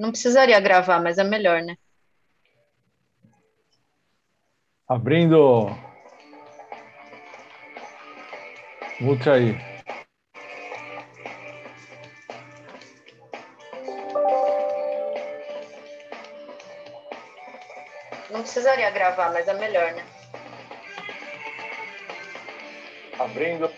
Não precisaria gravar, mas é melhor, né? Abrindo. Mute aí. Não precisaria gravar, mas é melhor, né? Abrindo.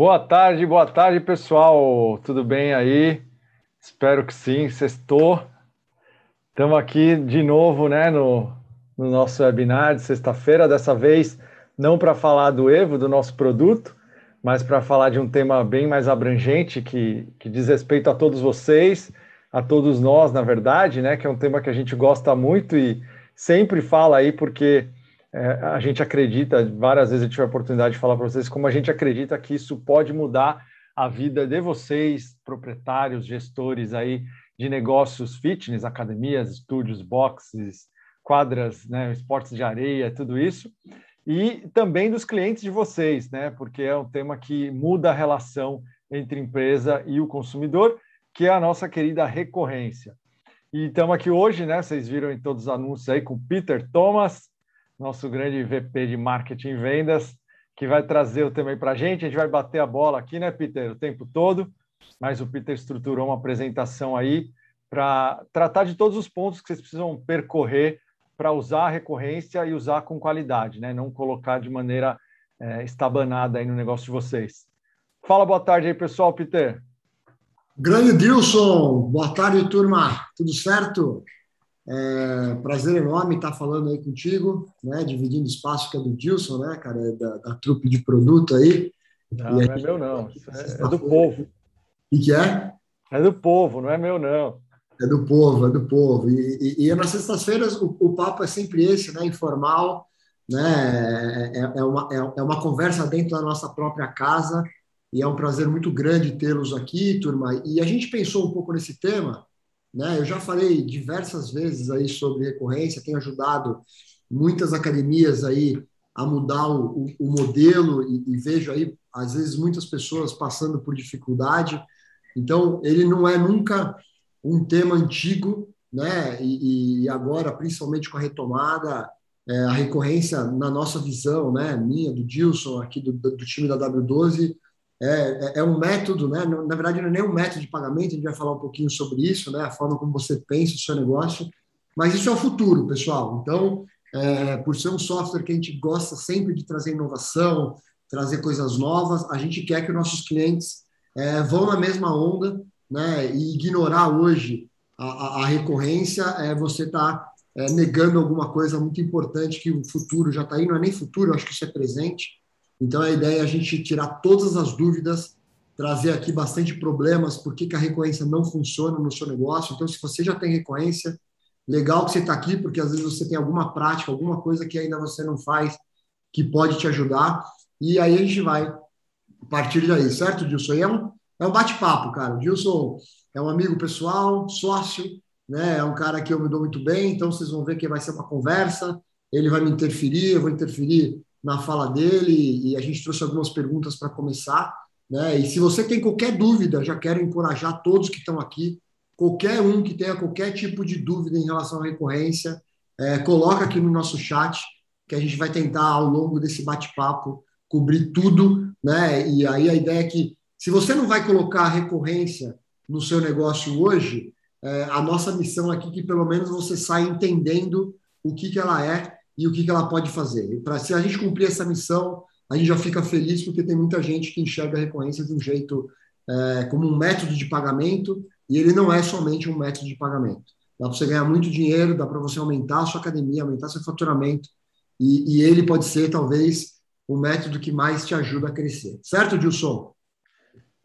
Boa tarde, boa tarde, pessoal. Tudo bem aí? Espero que sim. Sextou. Estamos aqui de novo, né, no, no nosso webinar de sexta-feira. Dessa vez, não para falar do Evo, do nosso produto, mas para falar de um tema bem mais abrangente que, que diz respeito a todos vocês, a todos nós, na verdade, né, que é um tema que a gente gosta muito e sempre fala aí porque é, a gente acredita, várias vezes eu tive a oportunidade de falar para vocês como a gente acredita que isso pode mudar a vida de vocês, proprietários, gestores aí de negócios fitness, academias, estúdios, boxes, quadras, né, esportes de areia, tudo isso, e também dos clientes de vocês, né, porque é um tema que muda a relação entre empresa e o consumidor, que é a nossa querida recorrência. E estamos aqui hoje, né, vocês viram em todos os anúncios aí com Peter Thomas, nosso grande VP de marketing e vendas, que vai trazer o tema para a gente. A gente vai bater a bola aqui, né, Peter, o tempo todo, mas o Peter estruturou uma apresentação aí para tratar de todos os pontos que vocês precisam percorrer para usar a recorrência e usar com qualidade, né? Não colocar de maneira é, estabanada aí no negócio de vocês. Fala, boa tarde aí, pessoal, Peter. Grande Dilson, boa tarde, turma. Tudo certo? É, prazer enorme estar falando aí contigo, né? Dividindo espaço que é do Dilson, né, cara? É da, da trupe de produto aí. Não, não é meu, não. É, é do povo. E que é? É do povo, não é meu, não. É do povo, é do povo. E, e, e nas sextas-feiras o, o, papo é sempre esse, né? Informal, né? É, é, uma, é, é uma conversa dentro da nossa própria casa. E é um prazer muito grande tê-los aqui, turma. E a gente pensou um pouco nesse tema né? Eu já falei diversas vezes aí sobre recorrência, tenho ajudado muitas academias aí a mudar o, o, o modelo e, e, vejo aí, às vezes, muitas pessoas passando por dificuldade. Então, ele não é nunca um tema antigo, né? E, e agora, principalmente com a retomada, é, a recorrência, na nossa visão, né? Minha, do Dilson, aqui do, do time da W12, é, é, é, um método, né? Na verdade, não é nem um método de pagamento, a gente vai falar um pouquinho sobre isso, né? A forma como você pensa o seu negócio, mas isso é o futuro, pessoal. Então, é, por ser um software que a gente gosta sempre de trazer inovação, trazer coisas novas, a gente quer que nossos clientes é, vão na mesma onda, né? E ignorar hoje a, a, a recorrência é você estar tá, é, negando alguma coisa muito importante que o futuro já está aí, não é nem futuro, acho que isso é presente então, a ideia é a gente tirar todas as dúvidas, trazer aqui bastante problemas, por que, que a recorrência não funciona no seu negócio. Então, se você já tem recorrência, legal que você está aqui, porque às vezes você tem alguma prática, alguma coisa que ainda você não faz, que pode te ajudar. E aí a gente vai partir daí, certo, Dilson? E é um, é um bate-papo, cara. O Dilson é um amigo pessoal, sócio, né? É um cara que eu me dou muito bem, então vocês vão ver que vai ser uma conversa. Ele vai me interferir, eu vou interferir na fala dele e a gente trouxe algumas perguntas para começar. Né? E se você tem qualquer dúvida, já quero encorajar todos que estão aqui, qualquer um que tenha qualquer tipo de dúvida em relação à recorrência, é, coloca aqui no nosso chat, que a gente vai tentar, ao longo desse bate-papo, cobrir tudo. Né? E aí a ideia é que, se você não vai colocar a recorrência no seu negócio hoje, é, a nossa missão aqui é que pelo menos você saia entendendo o que, que ela é e o que, que ela pode fazer. E pra, se a gente cumprir essa missão, a gente já fica feliz porque tem muita gente que enxerga a recorrência de um jeito é, como um método de pagamento e ele não é somente um método de pagamento. Dá para você ganhar muito dinheiro, dá para você aumentar a sua academia, aumentar seu faturamento e, e ele pode ser talvez o método que mais te ajuda a crescer. Certo, Dilson?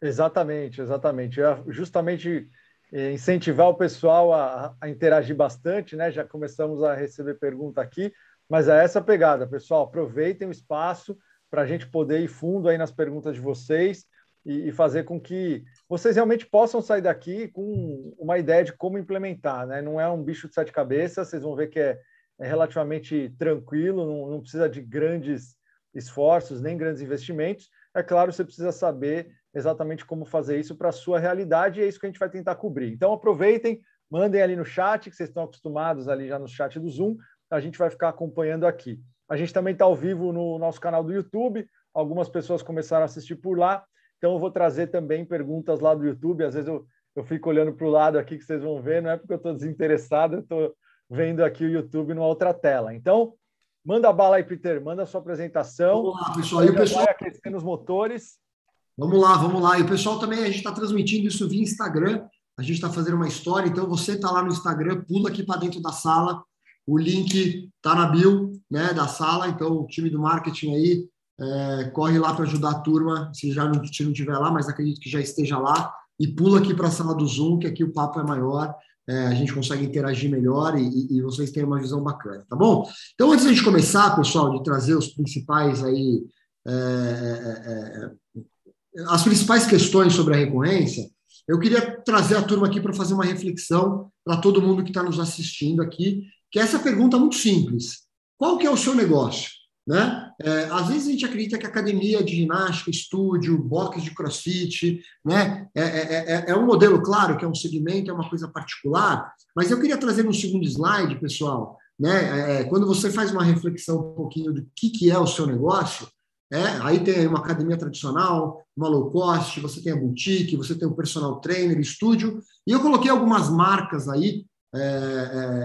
Exatamente, exatamente. Eu justamente é, incentivar o pessoal a, a, interagir bastante, né? Já começamos a receber pergunta aqui, mas é essa pegada, pessoal. Aproveitem o espaço para a gente poder ir fundo aí nas perguntas de vocês e, e, fazer com que vocês realmente possam sair daqui com uma ideia de como implementar, né? Não é um bicho de sete cabeças, vocês vão ver que é, é relativamente tranquilo, não, não precisa de grandes esforços, nem grandes investimentos. É claro, você precisa saber exatamente como fazer isso para a sua realidade, e é isso que a gente vai tentar cobrir. Então, aproveitem, mandem ali no chat, que vocês estão acostumados ali já no chat do Zoom, a gente vai ficar acompanhando aqui. A gente também está ao vivo no nosso canal do YouTube, algumas pessoas começaram a assistir por lá, então eu vou trazer também perguntas lá do YouTube, às vezes eu, eu fico olhando para o lado aqui que vocês vão ver, não é porque eu estou desinteressado, eu estou vendo aqui o YouTube numa outra tela. Então, Manda bala aí, Peter, manda a sua apresentação. Vamos lá, pessoal. E o pessoal vai aquecendo os motores. Vamos lá, vamos lá. E o pessoal também, a gente está transmitindo isso via Instagram. A gente está fazendo uma história, então você está lá no Instagram, pula aqui para dentro da sala. O link está na bio né, da sala, então o time do marketing aí é, corre lá para ajudar a turma, se já não, se não tiver lá, mas acredito que já esteja lá, e pula aqui para a sala do Zoom, que aqui o papo é maior é, a gente consegue interagir melhor e, e, vocês têm uma visão bacana, tá bom? Então, antes de começar, pessoal, de trazer os principais aí, é, é, é, as principais questões sobre a recorrência, eu queria trazer a turma aqui para fazer uma reflexão para todo mundo que está nos assistindo aqui, que é essa pergunta muito simples. Qual que é o seu negócio? Né? É, às vezes a gente acredita que academia de ginástica, estúdio, box de crossfit, né? É, é, é, é, um modelo, claro, que é um segmento, é uma coisa particular, mas eu queria trazer no segundo slide, pessoal, né? É, quando você faz uma reflexão um pouquinho do que, que é o seu negócio, é, aí tem uma academia tradicional, uma low cost, você tem a boutique, você tem o personal trainer, estúdio, e eu coloquei algumas marcas aí. É,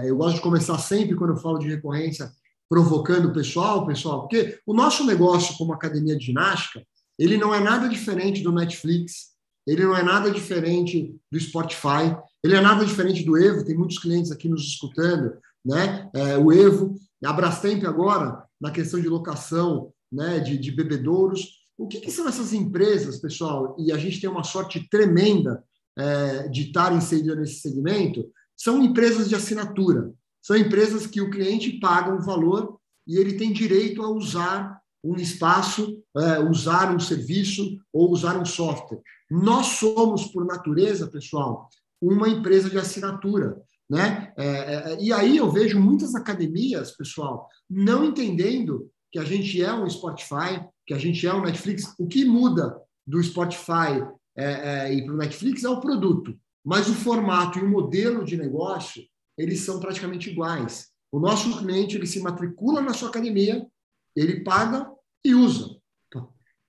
é, eu gosto de começar sempre quando eu falo de recorrência provocando o pessoal, pessoal, porque o nosso negócio como academia de ginástica, ele não é nada diferente do Netflix, ele não é nada diferente do Spotify, ele é nada diferente do Evo, tem muitos clientes aqui nos escutando, né? É, o Evo, a Brastemp agora, na questão de locação né, de, de bebedouros. O que, que, são essas empresas, pessoal? E a gente tem uma sorte tremenda é, de estar inserido nesse segmento, são empresas de assinatura. São empresas que o cliente paga um valor e ele tem direito a usar um espaço, é, usar um serviço ou usar um software. Nós somos, por natureza, pessoal, uma empresa de assinatura. Né? É, é, e aí eu vejo muitas academias, pessoal, não entendendo que a gente é um Spotify, que a gente é um Netflix. O que muda do Spotify e para o Netflix é o produto, mas o formato e o modelo de negócio eles são praticamente iguais. O nosso cliente ele se matricula na sua academia, ele paga e usa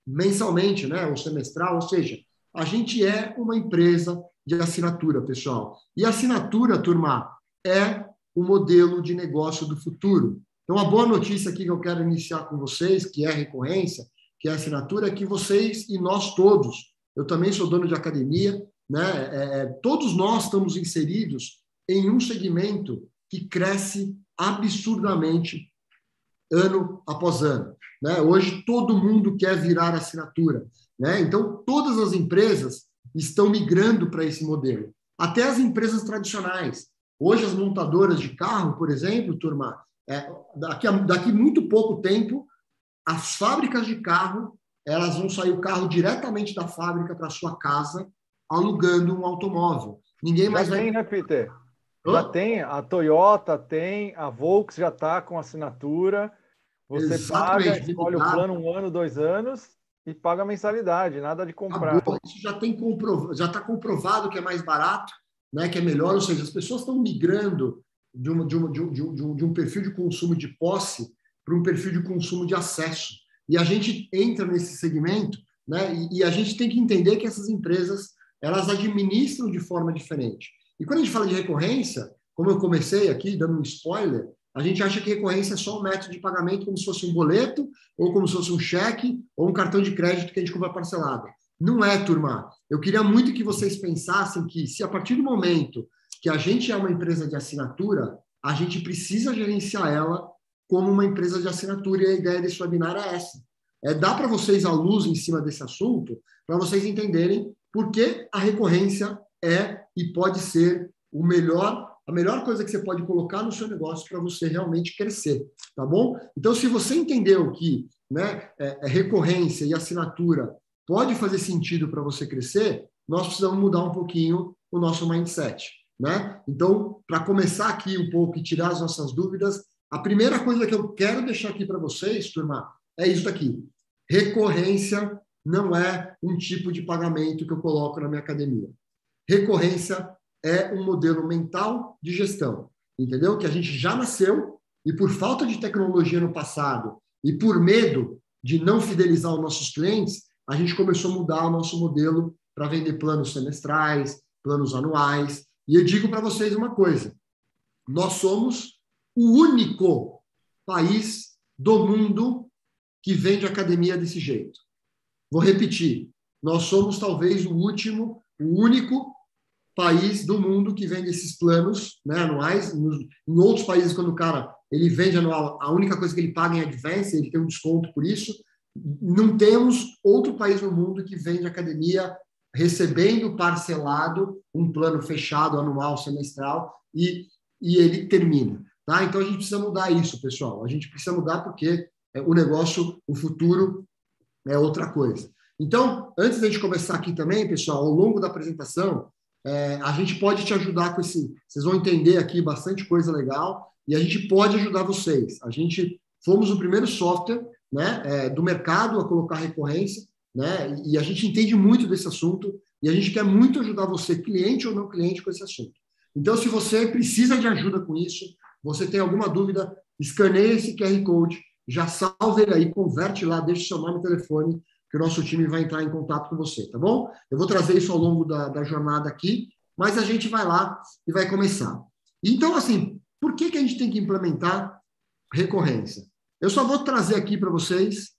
mensalmente, né, ou semestral, ou seja, a gente é uma empresa de assinatura, pessoal. E assinatura, turma, é o modelo de negócio do futuro. Então, a boa notícia aqui que eu quero iniciar com vocês, que é a recorrência, que é a assinatura, é que vocês e nós todos, eu também sou dono de academia, né? É, é todos nós estamos inseridos em um segmento que cresce absurdamente ano após ano. Né? Hoje todo mundo quer virar assinatura. Né? Então, todas as empresas estão migrando para esse modelo. Até as empresas tradicionais. Hoje, as montadoras de carro, por exemplo, turma, é, daqui, a, daqui muito pouco tempo, as fábricas de carro elas vão sair o carro diretamente da fábrica para sua casa, alugando um automóvel. Ninguém mais vai. Tem, né, Peter? Já tem, a Toyota tem, a Volks já está com assinatura. Você Exatamente, paga, escolhe o plano um ano, dois anos e paga a mensalidade, nada de comprar. Acabou. Isso já tem já está comprovado que é mais barato, né, que é melhor, ou seja, as pessoas estão migrando de, uma, de, uma, de, um, de, um, de um perfil de consumo de posse para um perfil de consumo de acesso. E a gente entra nesse segmento, né, e, e a gente tem que entender que essas empresas elas administram de forma diferente. E quando a gente fala de recorrência, como eu comecei aqui dando um spoiler, a gente acha que recorrência é só um método de pagamento como se fosse um boleto, ou como se fosse um cheque, ou um cartão de crédito que a gente compra parcelado. Não é, turma. Eu queria muito que vocês pensassem que, se a partir do momento que a gente é uma empresa de assinatura, a gente precisa gerenciar ela como uma empresa de assinatura, e a ideia desse webinar é essa. é dar para vocês a luz em cima desse assunto, para vocês entenderem por que a recorrência é e pode ser o melhor a melhor coisa que você pode colocar no seu negócio para você realmente crescer, tá bom? Então, se você entendeu que né, é, é recorrência e assinatura pode fazer sentido para você crescer, nós precisamos mudar um pouquinho o nosso mindset, né? Então, para começar aqui um pouco e tirar as nossas dúvidas, a primeira coisa que eu quero deixar aqui para vocês, turma, é isso aqui. Recorrência não é um tipo de pagamento que eu coloco na minha academia. Recorrência é um modelo mental de gestão, entendeu? Que a gente já nasceu e por falta de tecnologia no passado e por medo de não fidelizar os nossos clientes, a gente começou a mudar o nosso modelo para vender planos semestrais, planos anuais. E eu digo para vocês uma coisa: nós somos o único país do mundo que vende academia desse jeito. Vou repetir: nós somos talvez o último, o único país do mundo que vende esses planos né, anuais. Em outros países, quando o cara ele vende anual, a única coisa que ele paga em advance, ele tem um desconto por isso. Não temos outro país no mundo que vende academia recebendo parcelado um plano fechado anual, semestral e, e ele termina. Tá? Então a gente precisa mudar isso, pessoal. A gente precisa mudar porque é, o negócio, o futuro é outra coisa. Então, antes da gente começar aqui também, pessoal, ao longo da apresentação, é, a gente pode te ajudar com esse. Vocês vão entender aqui bastante coisa legal e a gente pode ajudar vocês. A gente fomos o primeiro software né, é, do mercado a colocar recorrência, né, e a gente entende muito desse assunto e a gente quer muito ajudar você, cliente ou não cliente, com esse assunto. Então, se você precisa de ajuda com isso, você tem alguma dúvida, escaneie esse QR Code, já salve ele aí, converte lá, deixe seu nome e telefone que o nosso time vai entrar em contato com você, tá bom? Eu vou trazer isso ao longo da, da jornada aqui, mas a gente vai lá e vai começar. Então, assim, por que, que a gente tem que implementar recorrência? Eu só vou trazer aqui para vocês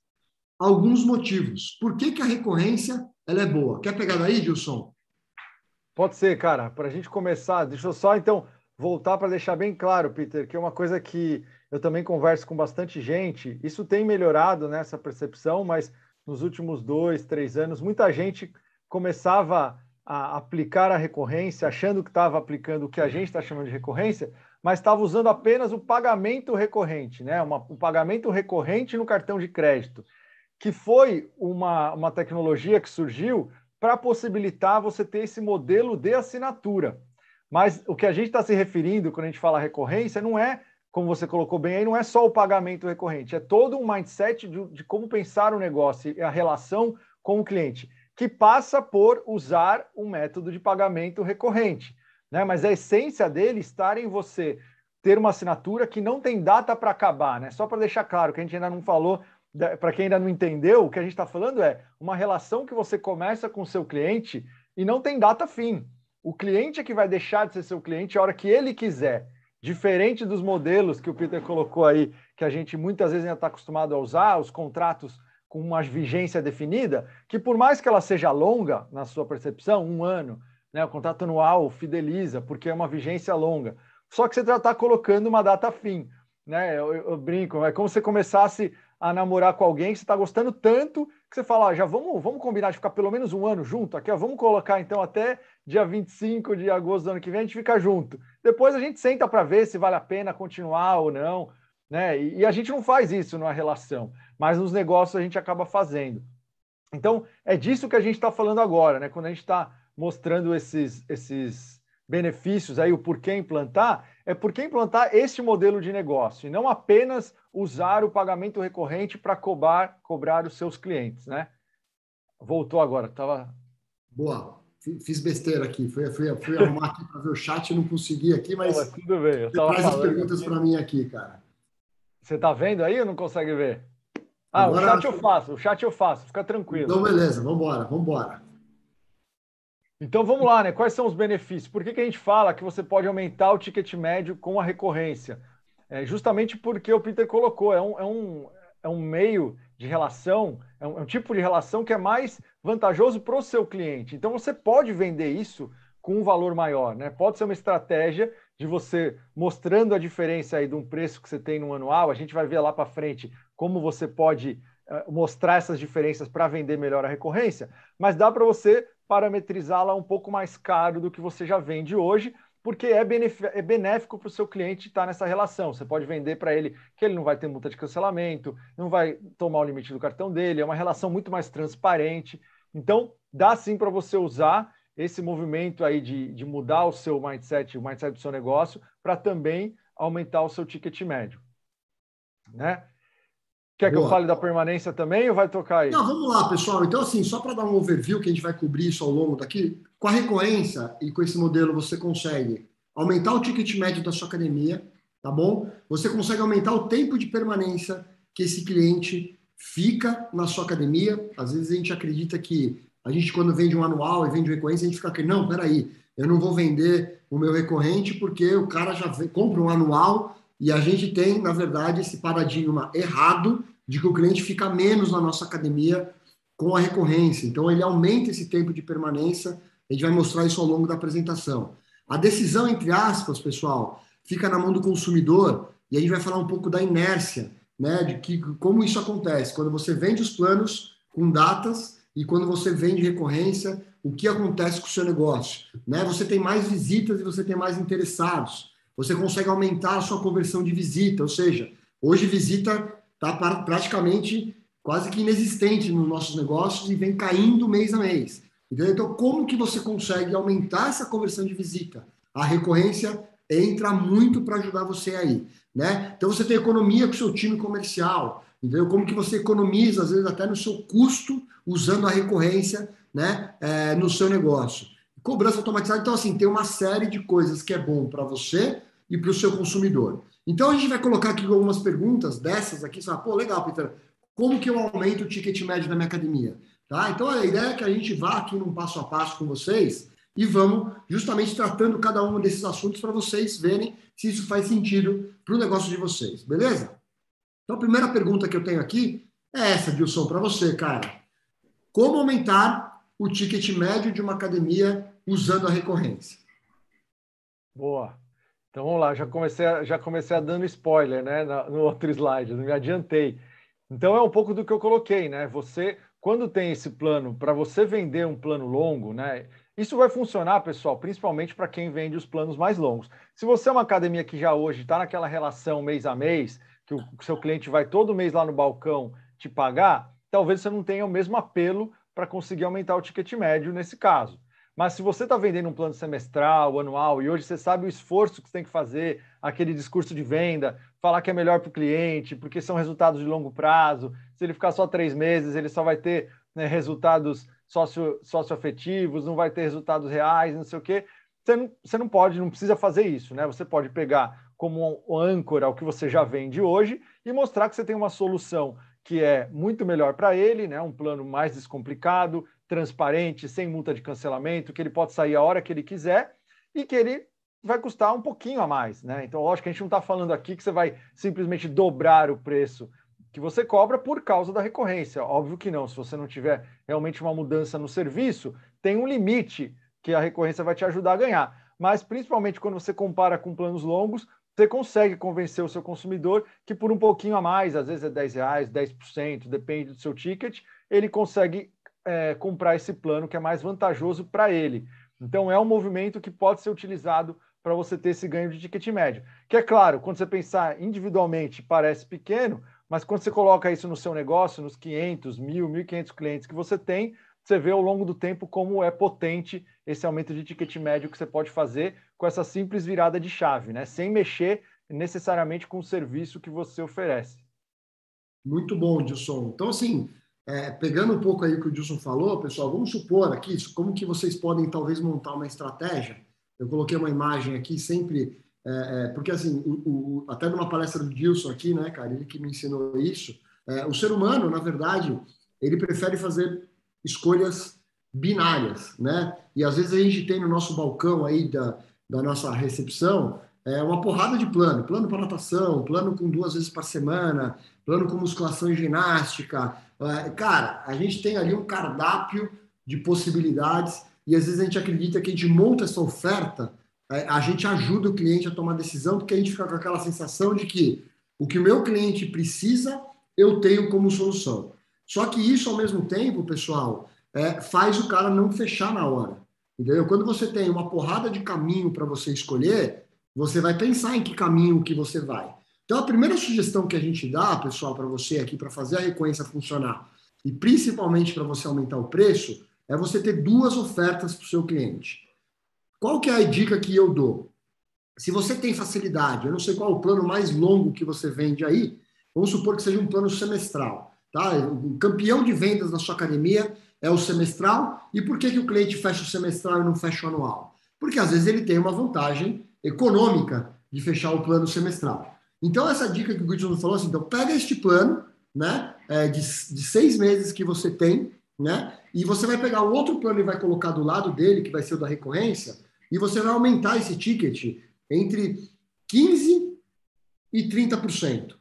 alguns motivos. Por que, que a recorrência ela é boa? Quer pegar daí, Gilson? Pode ser, cara. Para a gente começar, deixa eu só então voltar para deixar bem claro, Peter, que é uma coisa que eu também converso com bastante gente. Isso tem melhorado nessa percepção, mas nos últimos dois, três anos, muita gente começava a aplicar a recorrência, achando que estava aplicando o que a gente está chamando de recorrência, mas estava usando apenas o pagamento recorrente, né? Uma, o pagamento recorrente no cartão de crédito, que foi uma, uma tecnologia que surgiu para possibilitar você ter esse modelo de assinatura. Mas o que a gente está se referindo quando a gente fala recorrência não é como você colocou bem aí, não é só o pagamento recorrente, é todo um mindset de, de como pensar o negócio e a relação com o cliente, que passa por usar um método de pagamento recorrente. Né? Mas a essência dele está em você ter uma assinatura que não tem data para acabar, né? Só para deixar claro que a gente ainda não falou, para quem ainda não entendeu, o que a gente está falando é uma relação que você começa com o seu cliente e não tem data fim. O cliente é que vai deixar de ser seu cliente a hora que ele quiser. Diferente dos modelos que o Peter colocou aí, que a gente muitas vezes ainda está acostumado a usar, os contratos com uma vigência definida, que por mais que ela seja longa, na sua percepção, um ano, né, o contrato anual fideliza, porque é uma vigência longa. Só que você já está colocando uma data fim. Né? Eu, eu, brinco, é como se você começasse a namorar com alguém que você está gostando tanto que você fala, ah, já vamos, vamos combinar de ficar pelo menos um ano junto aqui, ó, vamos colocar então até dia 25 de agosto do ano que vem, a gente fica junto. Depois a gente senta para ver se vale a pena continuar ou não, né? E, e, a gente não faz isso numa relação, mas nos negócios a gente acaba fazendo. Então, é disso que a gente está falando agora, né? Quando a gente está mostrando esses, esses benefícios aí, o porquê implantar, é porque implantar este modelo de negócio e não apenas usar o pagamento recorrente para cobrar, cobrar os seus clientes, né? Voltou agora, estava. Boa fiz besteira aqui. Fui, fui, fui arrumar aqui para ver o chat, não consegui aqui, mas. Não, tudo bem. Eu tava traz as perguntas para mim aqui, cara. Você está vendo aí ou não consegue ver? Ah, Agora, o chat eu faço, o chat eu faço, fica tranquilo. Então, beleza, vamos embora, vamos embora. Então vamos lá, né? Quais são os benefícios? Por que, que a gente fala que você pode aumentar o ticket médio com a recorrência? É justamente porque o Peter colocou, é um, é um, é um meio de relação, é um, é um tipo de relação que é mais vantajoso para o seu cliente. Então você pode vender isso com um valor maior, né? Pode ser uma estratégia de você mostrando a diferença aí de um preço que você tem no anual. A gente vai ver lá para frente como você pode eh, mostrar essas diferenças para vender melhor a recorrência, mas dá para você parametrizá-la um pouco mais caro do que você já vende hoje, porque é, é benéfico para o seu cliente estar nessa relação. Você pode vender para ele que ele não vai ter multa de cancelamento, não vai tomar o limite do cartão dele, é uma relação muito mais transparente. Então, dá sim para você usar esse movimento aí de, de mudar o seu mindset, o mindset do seu negócio, para também aumentar o seu ticket médio. Né? Quer Boa. que eu fale da permanência também ou vai tocar aí? Não, vamos lá, pessoal. Então, assim, só para dar um overview que a gente vai cobrir isso ao longo daqui, com a recorrência e com esse modelo você consegue aumentar o ticket médio da sua academia, tá bom? Você consegue aumentar o tempo de permanência que esse cliente fica na sua academia. Às vezes a gente acredita que a gente, quando vende um anual e vende recorrência, a gente fica aqui, não, peraí, eu não vou vender o meu recorrente porque o cara já compra um anual e a gente tem, na verdade, esse paradigma errado de que o cliente fica menos na nossa academia com a recorrência. Então, ele aumenta esse tempo de permanência. A gente vai mostrar isso ao longo da apresentação. A decisão, entre aspas, pessoal, fica na mão do consumidor e a gente vai falar um pouco da inércia, né, de que como isso acontece quando você vende os planos com datas e quando você vende recorrência, o que acontece com o seu negócio, né? Você tem mais visitas e você tem mais interessados você consegue aumentar a sua conversão de visita, ou seja, hoje visita está praticamente quase que inexistente nos nossos negócios e vem caindo mês a mês. Então, como que você consegue aumentar essa conversão de visita? A recorrência entra muito para ajudar você aí, né? Então, você tem economia com seu time comercial, entendeu? Como que você economiza, às vezes, até no seu custo, usando a recorrência, né, é, no seu negócio. Cobrança automatizada, então, assim, tem uma série de coisas que é bom para você e para o seu consumidor. Então, a gente vai colocar aqui algumas perguntas dessas aqui. Você fala, pô, legal, Peter, como que eu aumento o ticket médio da minha academia? Tá? Então, a ideia é que a gente vá aqui num passo a passo com vocês e vamos justamente tratando cada um desses assuntos para vocês verem se isso faz sentido para o negócio de vocês, beleza? Então, a primeira pergunta que eu tenho aqui é essa, Gilson, para você, cara. Como aumentar o ticket médio de uma academia usando a recorrência? Boa. Então vamos lá, já comecei a, já comecei a dando spoiler, né, no outro slide, não me adiantei. Então é um pouco do que eu coloquei, né? Você, quando tem esse plano, para você vender um plano longo, né? Isso vai funcionar, pessoal, principalmente para quem vende os planos mais longos. Se você é uma academia que já hoje está naquela relação mês a mês, que o seu cliente vai todo mês lá no balcão te pagar, talvez você não tenha o mesmo apelo para conseguir aumentar o ticket médio nesse caso. Mas se você está vendendo um plano semestral, anual, e hoje você sabe o esforço que você tem que fazer, aquele discurso de venda, falar que é melhor para o cliente, porque são resultados de longo prazo, se ele ficar só três meses, ele só vai ter né, resultados socio, socioafetivos, não vai ter resultados reais, não sei o quê. Você não, você não pode, não precisa fazer isso, né? Você pode pegar como um âncora o que você já vende hoje e mostrar que você tem uma solução que é muito melhor para ele, né? um plano mais descomplicado, transparente, sem multa de cancelamento, que ele pode sair a hora que ele quiser e que ele vai custar um pouquinho a mais, né? Então, lógico que a gente não está falando aqui que você vai simplesmente dobrar o preço que você cobra por causa da recorrência. Óbvio que não. Se você não tiver realmente uma mudança no serviço, tem um limite que a recorrência vai te ajudar a ganhar. Mas principalmente quando você compara com planos longos, você consegue convencer o seu consumidor que por um pouquinho a mais, às vezes é 10 reais, 10%, depende do seu ticket, ele consegue é, comprar esse plano que é mais vantajoso para ele. Então, é um movimento que pode ser utilizado para você ter esse ganho de ticket médio. Que é claro, quando você pensar individualmente, parece pequeno, mas quando você coloca isso no seu negócio, nos 500, 1.000, 1.500 clientes que você tem, você vê ao longo do tempo como é potente esse aumento de ticket médio que você pode fazer com essa simples virada de chave, né? sem mexer necessariamente com o serviço que você oferece. Muito bom, Dilson. Então, assim, é, pegando um pouco aí o que o Dilson falou, pessoal, vamos supor aqui como que vocês podem talvez montar uma estratégia. Eu coloquei uma imagem aqui sempre, é, é, porque assim, o, o, até numa palestra do Dilson aqui, né, cara, ele que me ensinou isso. É, o ser humano, na verdade, ele prefere fazer escolhas binárias, né? E às vezes a gente tem no nosso balcão aí da, da nossa recepção é, uma porrada de plano, plano para natação, plano com duas vezes por semana, plano com musculação e ginástica, é, cara, a gente tem ali um cardápio de possibilidades e às vezes a gente acredita que a gente monta essa oferta, é, a gente ajuda o cliente a tomar decisão, porque a gente fica com aquela sensação de que o que o meu cliente precisa, eu tenho como solução. Só que isso, ao mesmo tempo, pessoal, é, faz o cara não fechar na hora. Entendeu? Quando você tem uma porrada de caminho para você escolher, você vai pensar em que caminho que você vai. Então, a primeira sugestão que a gente dá, pessoal, para você aqui, para fazer a recorrência funcionar, e principalmente para você aumentar o preço, é você ter duas ofertas para o seu cliente. Qual que é a dica que eu dou? Se você tem facilidade, eu não sei qual é o plano mais longo que você vende aí, vamos supor que seja um plano semestral. Tá? O campeão de vendas na sua academia é o semestral. E por que, que o cliente fecha o semestral e não fecha o anual? Porque às vezes ele tem uma vantagem econômica de fechar o plano semestral. Então, essa dica que o Gudson falou assim: então, pega este plano né, é, de, de seis meses que você tem, né, e você vai pegar o outro plano e vai colocar do lado dele, que vai ser o da recorrência, e você vai aumentar esse ticket entre 15% e 30%.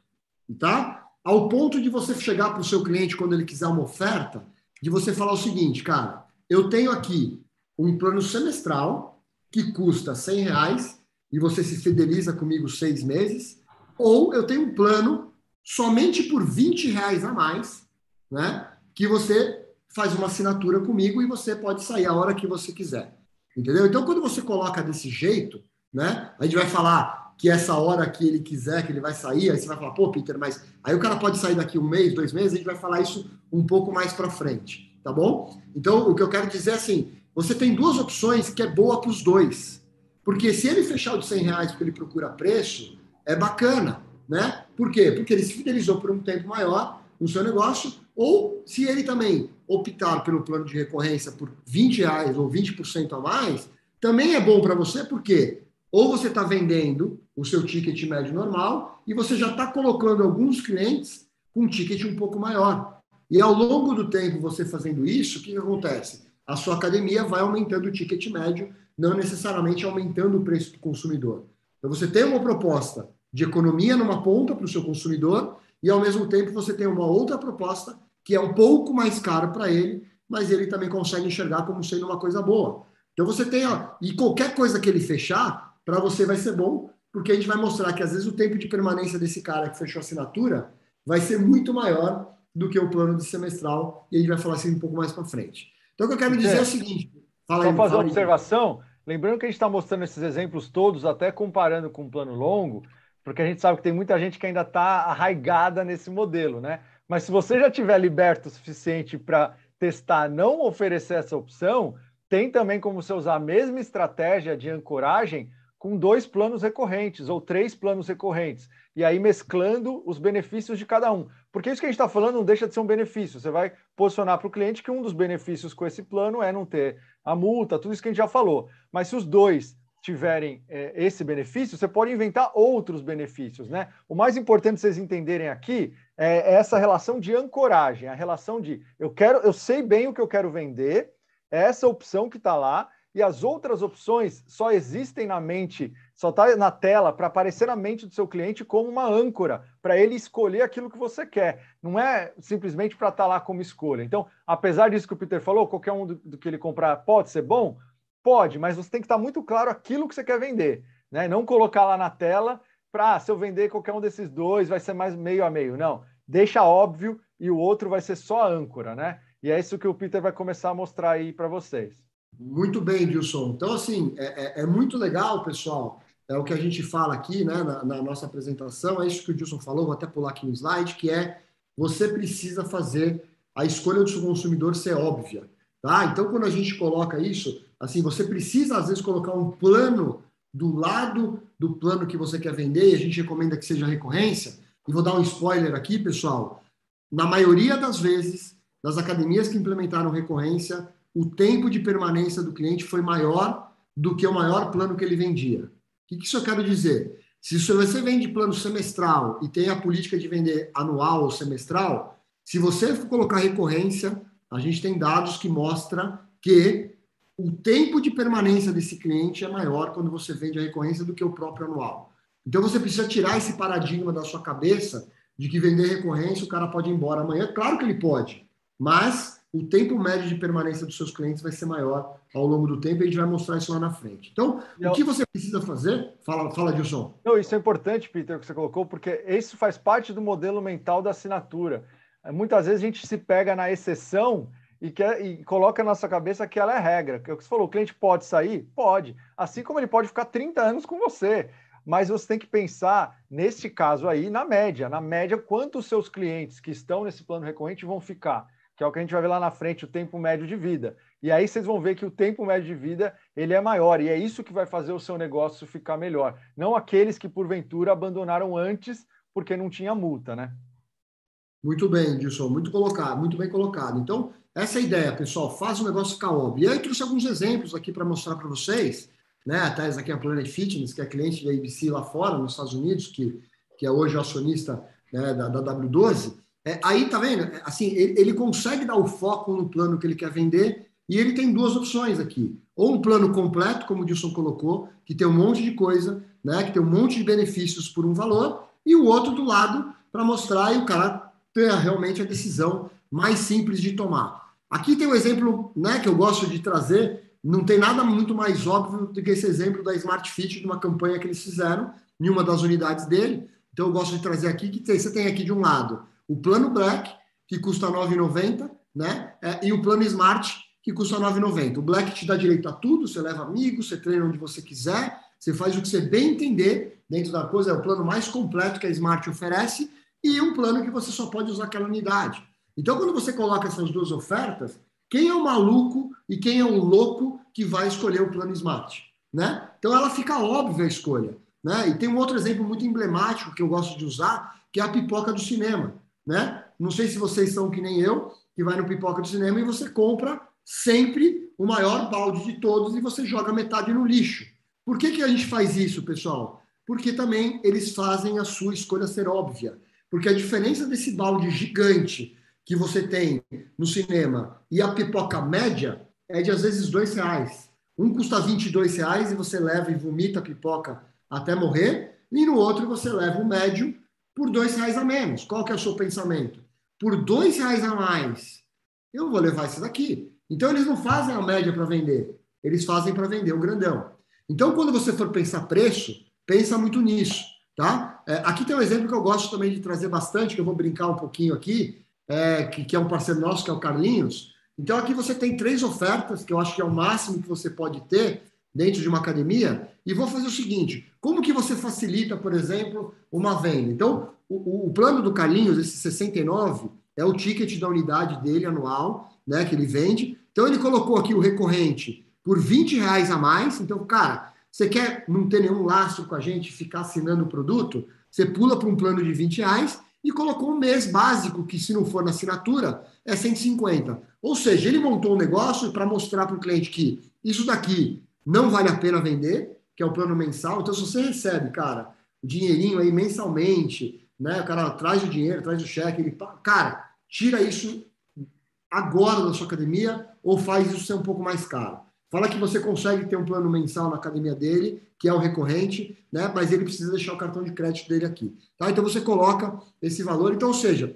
Tá? Ao ponto de você chegar para o seu cliente quando ele quiser uma oferta, de você falar o seguinte, cara, eu tenho aqui um plano semestral que custa 100 reais e você se fideliza comigo seis meses, ou eu tenho um plano somente por 20 reais a mais, né? Que você faz uma assinatura comigo e você pode sair a hora que você quiser. Entendeu? Então, quando você coloca desse jeito, né? A gente vai falar que essa hora que ele quiser, que ele vai sair, aí você vai falar, pô, Peter, mas aí o cara pode sair daqui um mês, dois meses, a gente vai falar isso um pouco mais para frente, tá bom? Então, o que eu quero dizer é assim, você tem duas opções que é boa para os dois. Porque se ele fechar o de 100 reais porque ele procura preço, é bacana, né? Por quê? Porque ele se fidelizou por um tempo maior no seu negócio, ou se ele também optar pelo plano de recorrência por 20 reais ou 20% a mais, também é bom para você, porque ou você está vendendo o seu ticket médio normal e você já está colocando alguns clientes com um ticket um pouco maior. E ao longo do tempo, você fazendo isso, o que, que acontece? A sua academia vai aumentando o ticket médio, não necessariamente aumentando o preço do consumidor. Então, você tem uma proposta de economia numa ponta para o seu consumidor e, ao mesmo tempo, você tem uma outra proposta que é um pouco mais caro para ele, mas ele também consegue enxergar como sendo uma coisa boa. Então, você tem, ó, e qualquer coisa que ele fechar, para você vai ser bom, porque a gente vai mostrar que às vezes o tempo de permanência desse cara que fechou a assinatura vai ser muito maior do que o plano de semestral, e a gente vai falar assim um pouco mais para frente. Então, o que eu quero dizer é, é o seguinte: fala Só aí, fazer uma observação, lembrando que a gente está mostrando esses exemplos todos, até comparando com o plano longo, porque a gente sabe que tem muita gente que ainda está arraigada nesse modelo, né? Mas se você já tiver liberto o suficiente para testar não oferecer essa opção, tem também como você usar a mesma estratégia de ancoragem com dois planos recorrentes ou três planos recorrentes, e aí mesclando os benefícios de cada um. Porque isso que a gente está falando não deixa de ser um benefício. Você vai posicionar para o cliente que um dos benefícios com esse plano é não ter a multa, tudo isso que a gente já falou. Mas se os dois tiverem é, esse benefício, você pode inventar outros benefícios, né? O mais importante vocês entenderem aqui é essa relação de ancoragem, a relação de eu quero, eu sei bem o que eu quero vender, essa opção que está lá, e as outras opções só existem na mente, só está na tela para aparecer na mente do seu cliente como uma âncora, para ele escolher aquilo que você quer. Não é simplesmente para estar tá lá como escolha. Então, apesar disso que o Peter falou, qualquer um do, do que ele comprar pode ser bom? Pode, mas você tem que estar tá muito claro aquilo que você quer vender. Né? Não colocar lá na tela para, ah, se eu vender qualquer um desses dois, vai ser mais meio a meio. Não, deixa óbvio e o outro vai ser só âncora, né? E é isso que o Peter vai começar a mostrar aí para vocês. Muito bem, Dilson. Então, assim, é, é, é, muito legal, pessoal. É o que a gente fala aqui né, na, na, nossa apresentação, é isso que o Dilson falou, vou até pular aqui no slide, que é você precisa fazer a escolha do seu consumidor ser óbvia. Tá? Então, quando a gente coloca isso, assim, você precisa, às vezes, colocar um plano do lado do plano que você quer vender, e a gente recomenda que seja recorrência. E vou dar um spoiler aqui, pessoal. Na maioria das vezes, das academias que implementaram recorrência, o tempo de permanência do cliente foi maior do que o maior plano que ele vendia. O que isso eu quero dizer? Se você vende plano semestral e tem a política de vender anual ou semestral, se você colocar recorrência, a gente tem dados que mostram que o tempo de permanência desse cliente é maior quando você vende a recorrência do que o próprio anual. Então você precisa tirar esse paradigma da sua cabeça de que vender recorrência o cara pode ir embora amanhã. Claro que ele pode, mas o tempo médio de permanência dos seus clientes vai ser maior ao longo do tempo e a gente vai mostrar isso lá na frente. Então, o que você precisa fazer? Fala, fala Dilson. Não, isso é importante, Peter, que você colocou, porque isso faz parte do modelo mental da assinatura. muitas vezes a gente se pega na exceção e, quer, e coloca na nossa cabeça que ela é regra. Que é o que você falou, o cliente pode sair? Pode. Assim como ele pode ficar 30 anos com você. Mas você tem que pensar, neste caso aí, na média. Na média, quantos seus clientes que estão nesse plano recorrente vão ficar? Que é o que a gente vai ver lá na frente, o tempo médio de vida. E aí vocês vão ver que o tempo médio de vida ele é maior. E é isso que vai fazer o seu negócio ficar melhor. Não aqueles que, porventura, abandonaram antes porque não tinha multa, né? Muito bem, Dilson, muito colocado, muito bem colocado. Então, essa é a ideia, pessoal, faz o negócio ficar óbvio. E aí eu trouxe alguns exemplos aqui para mostrar para vocês, né? Até essa aqui é a Planet Fitness, que é cliente da ABC lá fora, nos Estados Unidos, que, que é hoje o acionista né, da, da W12. É, aí, tá vendo? É, assim, ele, ele consegue dar o foco no plano que ele quer vender e ele tem duas opções aqui. Ou um plano completo, como o Dilson colocou, que tem um monte de coisa, né? Que tem um monte de benefícios por um valor, e o outro do lado para mostrar e o cara ter realmente a decisão mais simples de tomar. Aqui tem um exemplo né, que eu gosto de trazer, não tem nada muito mais óbvio do que esse exemplo da Smart Fit, de uma campanha que eles fizeram em uma das unidades dele. Então eu gosto de trazer aqui que você tem aqui de um lado o plano Black, que custa R$ 9,90, né? É, e o plano Smart, que custa R$ 9,90. O Black te dá direito a tudo, você leva amigos, você treina onde você quiser, você faz o que você bem entender dentro da coisa, é o plano mais completo que a Smart oferece, e um plano que você só pode usar aquela unidade. Então, quando você coloca essas duas ofertas, quem é o maluco e quem é o louco que vai escolher o plano Smart? Né? Então, ela fica óbvia a escolha. Né? E tem um outro exemplo muito emblemático que eu gosto de usar, que é a pipoca do cinema. Né? Não sei se vocês são que nem eu, que vai no pipoca do cinema e você compra sempre o maior balde de todos e você joga metade no lixo. Por que, que a gente faz isso, pessoal? Porque também eles fazem a sua escolha ser óbvia. Porque a diferença desse balde gigante que você tem no cinema e a pipoca média é de às vezes dois reais. Um custa 22 reais e você leva e vomita a pipoca até morrer, e no outro você leva o médio por dois reais a menos. Qual que é o seu pensamento? Por dois reais a mais, eu vou levar esse daqui. Então eles não fazem a média para vender, eles fazem para vender o grandão. Então quando você for pensar preço, pensa muito nisso. Tá? É, aqui tem um exemplo que eu gosto também de trazer bastante, que eu vou brincar um pouquinho aqui, é, que, que é um parceiro nosso, que é o Carlinhos. Então, aqui você tem três ofertas, que eu acho que é o máximo que você pode ter dentro de uma academia, e vou fazer o seguinte: como que você facilita, por exemplo, uma venda? Então, o, o plano do Carlinhos, esse 69, é o ticket da unidade dele anual, né, que ele vende. Então, ele colocou aqui o recorrente por 20 reais a mais. Então, cara, você quer não ter nenhum laço com a gente, ficar assinando o produto? Você pula para um plano de 20 reais e colocou um mês básico, que se não for na assinatura, é 150. Ou seja, ele montou um negócio para mostrar para o cliente que isso daqui não vale a pena vender, que é o plano mensal. Então, se você recebe, cara, o dinheirinho aí mensalmente, né? O cara traz o dinheiro, traz o cheque, ele, cara, tira isso agora da sua academia ou faz isso ser um pouco mais caro. Fala que você consegue ter um plano mensal na academia dele, que é o recorrente, né? Mas ele precisa deixar o cartão de crédito dele aqui. Tá? Então você coloca esse valor. Então, ou seja,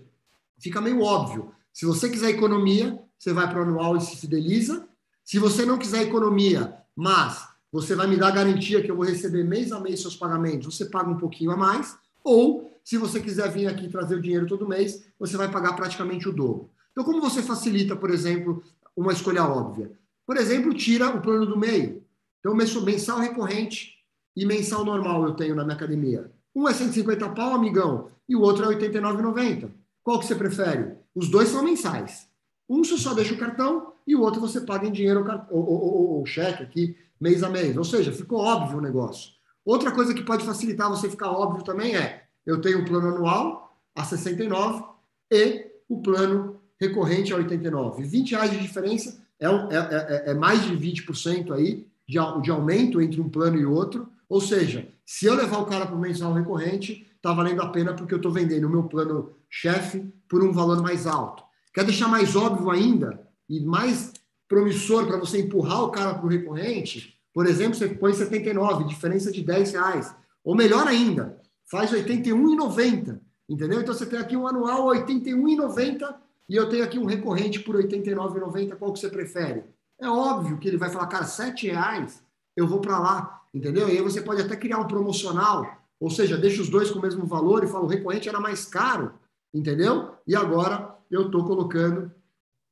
fica meio óbvio. Se você quiser economia, você vai para o anual e se fideliza. Se você não quiser economia, mas você vai me dar garantia que eu vou receber mês a mês seus pagamentos, você paga um pouquinho a mais. Ou, se você quiser vir aqui trazer o dinheiro todo mês, você vai pagar praticamente o dobro. Então, como você facilita, por exemplo, uma escolha óbvia? Por exemplo, tira o plano do meio. Então, mensal recorrente e mensal normal eu tenho na minha academia. Um é 150 pau, amigão, e o outro é 89,90. Qual que você prefere? Os dois são mensais. Um você só deixa o cartão e o outro você paga em dinheiro ou, ou, ou, ou cheque aqui, mês a mês. Ou seja, ficou óbvio o negócio. Outra coisa que pode facilitar você ficar óbvio também é: eu tenho o plano anual a 69 e o plano recorrente a 89. 20 reais de diferença é, um, é, é, é mais de 20% aí de, de aumento entre um plano e outro. Ou seja, se eu levar o cara para o mensal recorrente, está valendo a pena porque eu estou vendendo o meu plano chefe por um valor mais alto. Quer deixar mais óbvio ainda e mais promissor para você empurrar o cara para o recorrente? Por exemplo, você põe 79, diferença de 10 reais. Ou melhor ainda, faz 81,90. Entendeu? Então você tem aqui um anual 81,90 e eu tenho aqui um recorrente por R$ 89,90, qual que você prefere? É óbvio que ele vai falar, cara, R$ reais, eu vou para lá, entendeu? E aí você pode até criar um promocional, ou seja, deixa os dois com o mesmo valor e fala, o recorrente era mais caro, entendeu? E agora eu estou colocando,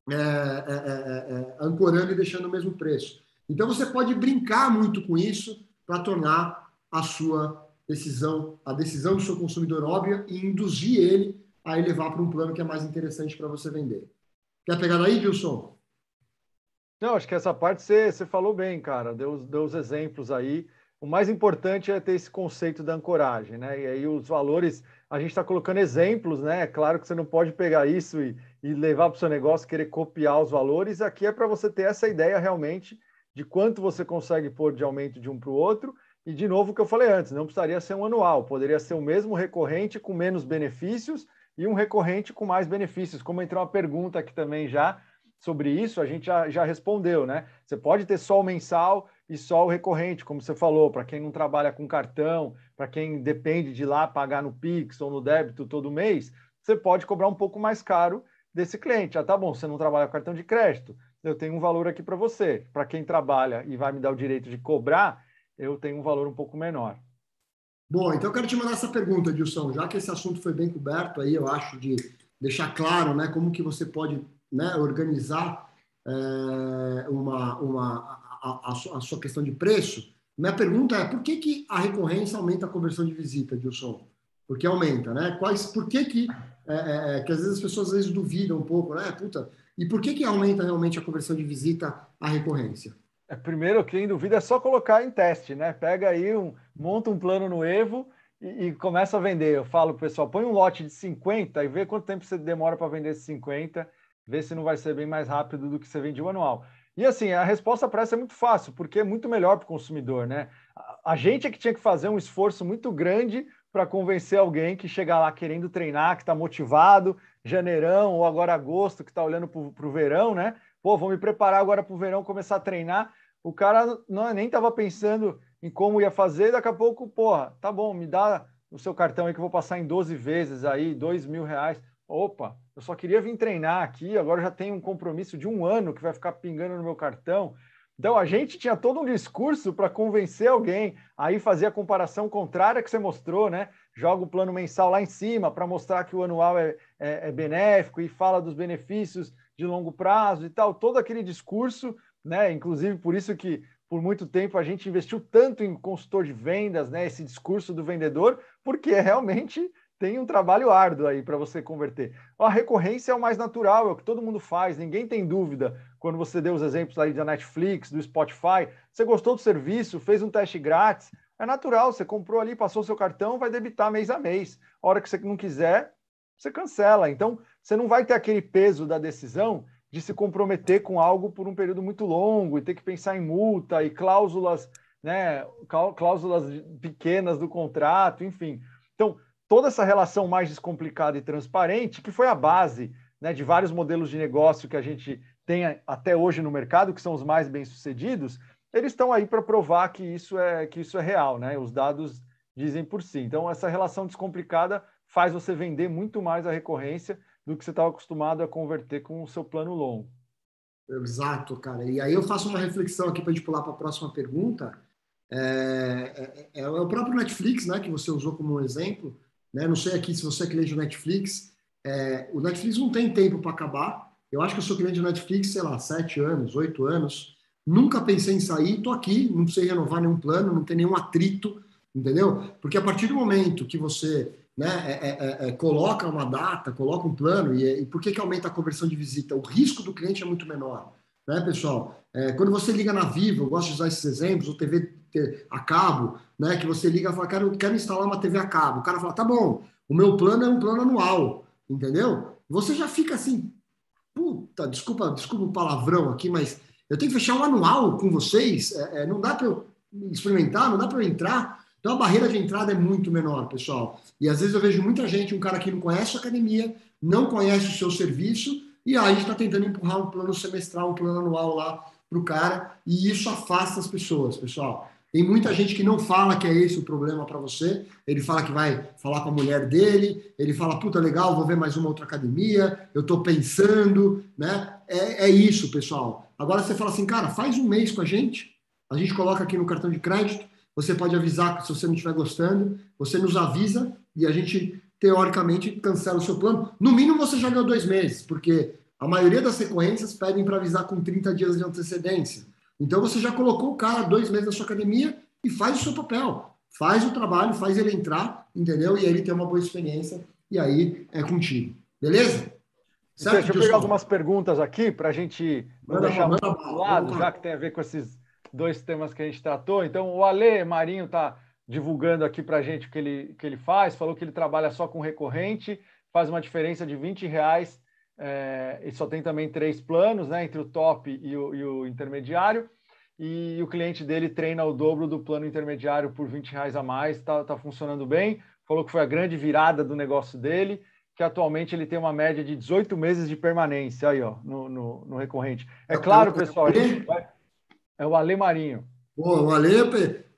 é, é, é, ancorando e deixando o mesmo preço. Então você pode brincar muito com isso para tornar a sua decisão, a decisão do seu consumidor óbvia e induzir ele a levar para um plano que é mais interessante para você vender. Quer pegar daí, Wilson? Não, acho que essa parte você, você falou bem, cara. Deu, deu os exemplos aí. O mais importante é ter esse conceito da ancoragem, né? E aí os valores, a gente está colocando exemplos, né? É claro que você não pode pegar isso e, e levar para o seu negócio, querer copiar os valores. Aqui é para você ter essa ideia realmente de quanto você consegue pôr de aumento de um para o outro. E, de novo, o que eu falei antes, não precisaria ser um anual, poderia ser o mesmo recorrente com menos benefícios e um recorrente com mais benefícios. Como entrou uma pergunta aqui também já sobre isso, a gente já, já respondeu, né? Você pode ter só o mensal e só o recorrente, como você falou, para quem não trabalha com cartão, para quem depende de lá pagar no Pix ou no débito todo mês, você pode cobrar um pouco mais caro desse cliente. Ah, tá bom, você não trabalha com cartão de crédito, eu tenho um valor aqui para você. Para quem trabalha e vai me dar o direito de cobrar, eu tenho um valor um pouco menor. Bom, então eu quero te mandar essa pergunta, Dilson, já que esse assunto foi bem coberto aí, eu acho, de deixar claro né, como que você pode né, organizar é, uma, uma, a, a, a, sua questão de preço. Minha pergunta é, por que, que a recorrência aumenta a conversão de visita, Dilson? Porque aumenta, né? Quais, por que que, é, é, é que às vezes as pessoas às vezes duvidam um pouco, né? Puta, e por que, que aumenta realmente a conversão de visita à recorrência? É, primeiro, quem duvida é só colocar em teste, né? Pega aí, um, monta um plano no Evo e, e começa a vender. Eu falo, pessoal, põe um lote de 50 e vê quanto tempo você demora para vender esses 50, vê se não vai ser bem mais rápido do que você vende o anual. E assim, a resposta para essa é muito fácil, porque é muito melhor para o consumidor, né? A gente é que tinha que fazer um esforço muito grande para convencer alguém que chega lá querendo treinar, que está motivado, janeirão ou agora agosto, que está olhando para o verão, né? Pô, vou me preparar agora para o verão, começar a treinar. O cara não, nem estava pensando em como ia fazer, daqui a pouco, porra, tá bom, me dá o seu cartão aí que eu vou passar em 12 vezes aí, dois mil reais. Opa, eu só queria vir treinar aqui, agora já tenho um compromisso de um ano que vai ficar pingando no meu cartão. Então a gente tinha todo um discurso para convencer alguém, aí fazer a comparação contrária que você mostrou, né? Joga o plano mensal lá em cima para mostrar que o anual é, é, é, benéfico e fala dos benefícios de longo prazo e tal, todo aquele discurso, né? Inclusive por isso que por muito tempo a gente investiu tanto em consultor de vendas, né? Esse discurso do vendedor, porque realmente tem um trabalho árduo aí para você converter. A recorrência é o mais natural, é o que todo mundo faz, ninguém tem dúvida. Quando você deu os exemplos aí da Netflix, do Spotify, você gostou do serviço, fez um teste grátis, é natural, você comprou ali, passou seu cartão, vai debitar mês a mês. A hora que você não quiser, você cancela. Então, você não vai ter aquele peso da decisão de se comprometer com algo por um período muito longo e ter que pensar em multa e cláusulas, né, cláusulas pequenas do contrato, enfim. Então, toda essa relação mais descomplicada e transparente, que foi a base né, de vários modelos de negócio que a gente tem até hoje no mercado, que são os mais bem-sucedidos, eles estão aí para provar que isso é que isso é real, né? Os dados dizem por si. Então, essa relação descomplicada faz você vender muito mais a recorrência do que você estava acostumado a converter com o seu plano longo. Exato, cara. E aí eu faço uma reflexão aqui para a gente pular para a próxima pergunta. É, é, é, é, o próprio Netflix, né, que você usou como um exemplo. Né? Não sei aqui se você é cliente do Netflix. É, o Netflix não tem tempo para acabar. Eu acho que eu sou cliente do Netflix, sei lá, sete anos, oito anos. Nunca pensei em sair, estou aqui, não precisei renovar nenhum plano, não tem nenhum atrito, entendeu? Porque a partir do momento que você né, é, é, é, é coloca uma data, coloca um plano, e, e, por que, que aumenta a conversão de visita? O risco do cliente é muito menor, né, pessoal? É, quando você liga na Vivo, eu gosto de usar esses exemplos, ou TV a cabo, né, que você liga e fala, quero, quero instalar uma TV a cabo. O cara fala, tá bom, o meu plano é um plano anual, entendeu? Você já fica assim, puta, desculpa, desculpa o palavrão aqui, mas eu tenho que fechar um anual com vocês, é, é, não dá para eu experimentar, não dá para eu entrar. Então a barreira de entrada é muito menor, pessoal. E às vezes eu vejo muita gente, um cara que não conhece a academia, não conhece o seu serviço, e aí está tentando empurrar um plano semestral, um plano anual lá para o cara, e isso afasta as pessoas, pessoal. Tem muita gente que não fala que é esse o problema para você. Ele fala que vai falar com a mulher dele, ele fala, puta, legal, vou ver mais uma outra academia, eu estou pensando, né? É, é isso, pessoal. Agora você fala assim, cara, faz um mês com a gente, a gente coloca aqui no cartão de crédito, você pode avisar se você não estiver gostando, você nos avisa e a gente teoricamente, cancela o seu plano. No mínimo, você já ganhou dois meses, porque a maioria das recorrências pedem para avisar com 30 dias de antecedência. Então, você já colocou o cara dois meses na sua academia e faz o seu papel. Faz o trabalho, faz ele entrar, entendeu? E aí ele tem uma boa experiência, e aí é contigo. Beleza? Certo, Deixa eu pegar algumas perguntas aqui para a gente não deixar manda, do lado, já que tem a ver com esses dois temas que a gente tratou. Então, o Ale Marinho está divulgando aqui para a gente o que ele, que ele faz, falou que ele trabalha só com recorrente, faz uma diferença de 20 reais é, e só tem também três planos, né, entre o top e o, e o, intermediário, e o cliente dele treina o dobro do plano intermediário por 20 reais a mais, está tá funcionando bem, falou que foi a grande virada do negócio dele, que atualmente ele tem uma média de 18 meses de permanência aí, ó, no, no, no recorrente. É, claro, pessoal, vai... é o Ale Marinho. Pô, o Ale,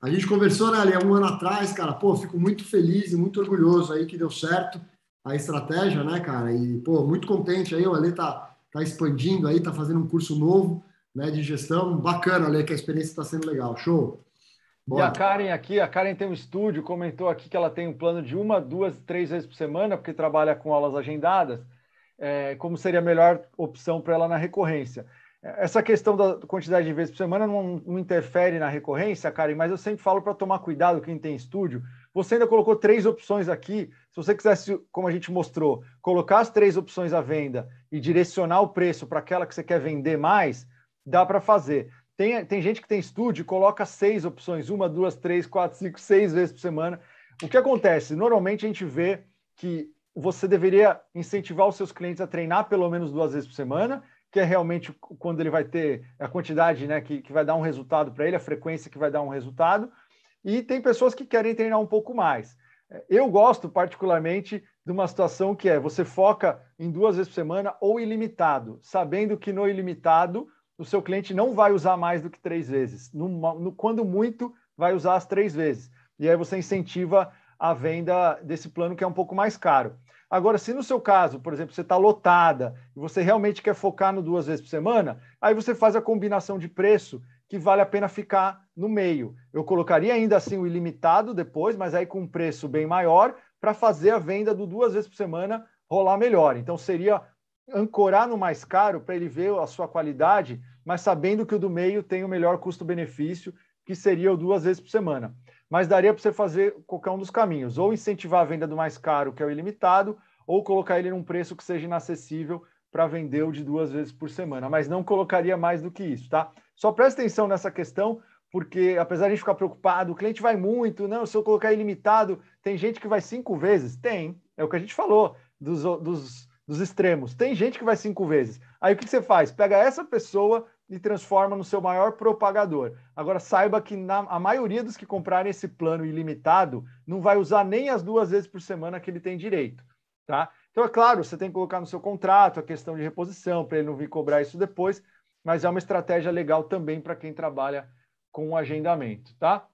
a gente conversou, né, Ale, um ano atrás, cara. Pô, fico muito feliz e muito orgulhoso aí que deu certo a estratégia, né, cara? E, pô, muito contente aí. O Ale tá, tá expandindo aí, tá fazendo um curso novo, né, de gestão. Bacana, Ale, que a experiência está sendo legal. Show! Bora. E a Karen aqui, a Karen tem um estúdio, comentou aqui que ela tem um plano de uma, duas, três vezes por semana, porque trabalha com aulas agendadas. É, como seria a melhor opção para ela na recorrência? Essa questão da quantidade de vezes por semana não, não interfere na recorrência, Karen, mas eu sempre falo para tomar cuidado quem tem estúdio. Você ainda colocou três opções aqui. Se você quisesse, como a gente mostrou, colocar as três opções à venda e direcionar o preço para aquela que você quer vender mais, dá para fazer. Tem, tem gente que tem estúdio e coloca seis opções, uma, duas, três, quatro, cinco, seis vezes por semana. O que acontece? Normalmente a gente vê que você deveria incentivar os seus clientes a treinar pelo menos duas vezes por semana que é realmente quando ele vai ter a quantidade né, que, que vai dar um resultado para ele, a frequência que vai dar um resultado. E tem pessoas que querem treinar um pouco mais. Eu gosto particularmente de uma situação que é você foca em duas vezes por semana ou ilimitado, sabendo que no ilimitado o seu cliente não vai usar mais do que três vezes. No, no, quando muito, vai usar as três vezes. E aí você incentiva a venda desse plano que é um pouco mais caro. Agora, se no seu caso, por exemplo, você está lotada e você realmente quer focar no duas vezes por semana, aí você faz a combinação de preço que vale a pena ficar no meio. Eu colocaria ainda assim o ilimitado depois, mas aí com um preço bem maior para fazer a venda do duas vezes por semana rolar melhor. Então seria ancorar no mais caro para ele ver a sua qualidade, mas sabendo que o do meio tem o melhor custo-benefício, que seria o duas vezes por semana mas daria para você fazer qualquer um dos caminhos, ou incentivar a venda do mais caro, que é o ilimitado, ou colocar ele num preço que seja inacessível para vender o de duas vezes por semana, mas não colocaria mais do que isso, tá? Só presta atenção nessa questão, porque apesar de a gente ficar preocupado, o cliente vai muito, não, se eu colocar ilimitado, tem gente que vai cinco vezes? Tem, é o que a gente falou dos, dos, dos extremos. Tem gente que vai cinco vezes. Aí o que você faz? Pega essa pessoa, e transforma no seu maior propagador. Agora, saiba que na, a maioria dos que comprarem esse plano ilimitado não vai usar nem as duas vezes por semana que ele tem direito. Tá? Então, é claro, você tem que colocar no seu contrato a questão de reposição, para ele não vir cobrar isso depois, mas é uma estratégia legal também para quem trabalha com o agendamento. Tá?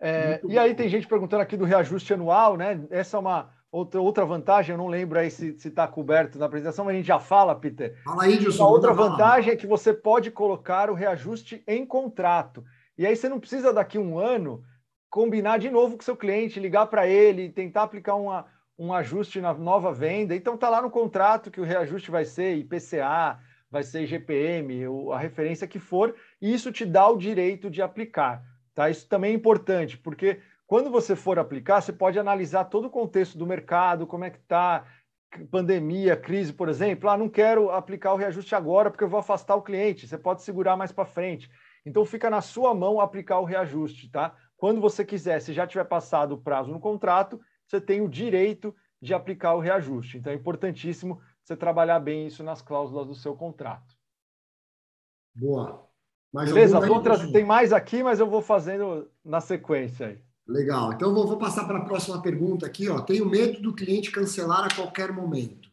É, e aí tem gente perguntando aqui do reajuste anual, né? Essa é uma Outra, outra vantagem, eu não lembro aí se está coberto na apresentação, mas a gente já fala, Peter. Fala aí, Gilson. A outra vantagem é que você pode colocar o reajuste em contrato. E aí você não precisa, daqui um ano, combinar de novo com o seu cliente, ligar para ele, tentar aplicar uma, um ajuste na nova venda. Então está lá no contrato que o reajuste vai ser IPCA, vai ser GPM, a referência que for, e isso te dá o direito de aplicar. Tá? Isso também é importante, porque quando você for aplicar, você pode analisar todo o contexto do mercado, como é que está, pandemia, crise, por exemplo. Ah, não quero aplicar o reajuste agora porque eu vou afastar o cliente. Você pode segurar mais para frente. Então fica na sua mão aplicar o reajuste, tá? Quando você quiser, se já tiver passado o prazo no contrato, você tem o direito de aplicar o reajuste. Então é importantíssimo você trabalhar bem isso nas cláusulas do seu contrato. Boa. Mais Beleza, outras, tem mais aqui, mas eu vou fazendo na sequência aí. Legal. Então, vou, vou passar para a próxima pergunta aqui. Ó. Tenho medo do cliente cancelar a qualquer momento.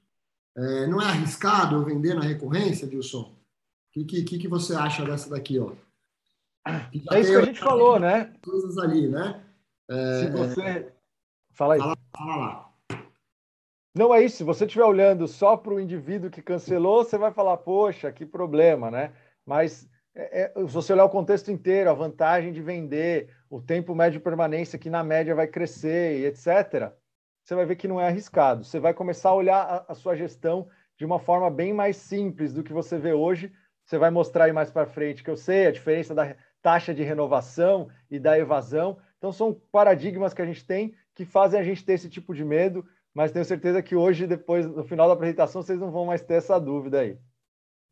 É, não é arriscado vender na recorrência, Wilson? O que, que, que você acha dessa daqui? Ó? É isso que a gente falou, né? Coisas ali, né? É, Se você... Fala aí. Fala, fala lá. Não é isso. Se você estiver olhando só para o indivíduo que cancelou, você vai falar, poxa, que problema, né? Mas é, é, se você olhar o contexto inteiro, a vantagem de vender, o tempo médio de permanência que na média vai crescer e etc., você vai ver que não é arriscado. Você vai começar a olhar a, a sua gestão de uma forma bem mais simples do que você vê hoje. Você vai mostrar aí mais para frente que eu sei a diferença da taxa de renovação e da evasão. Então, são paradigmas que a gente tem que fazem a gente ter esse tipo de medo, mas tenho certeza que hoje, depois, no final da apresentação, vocês não vão mais ter essa dúvida aí.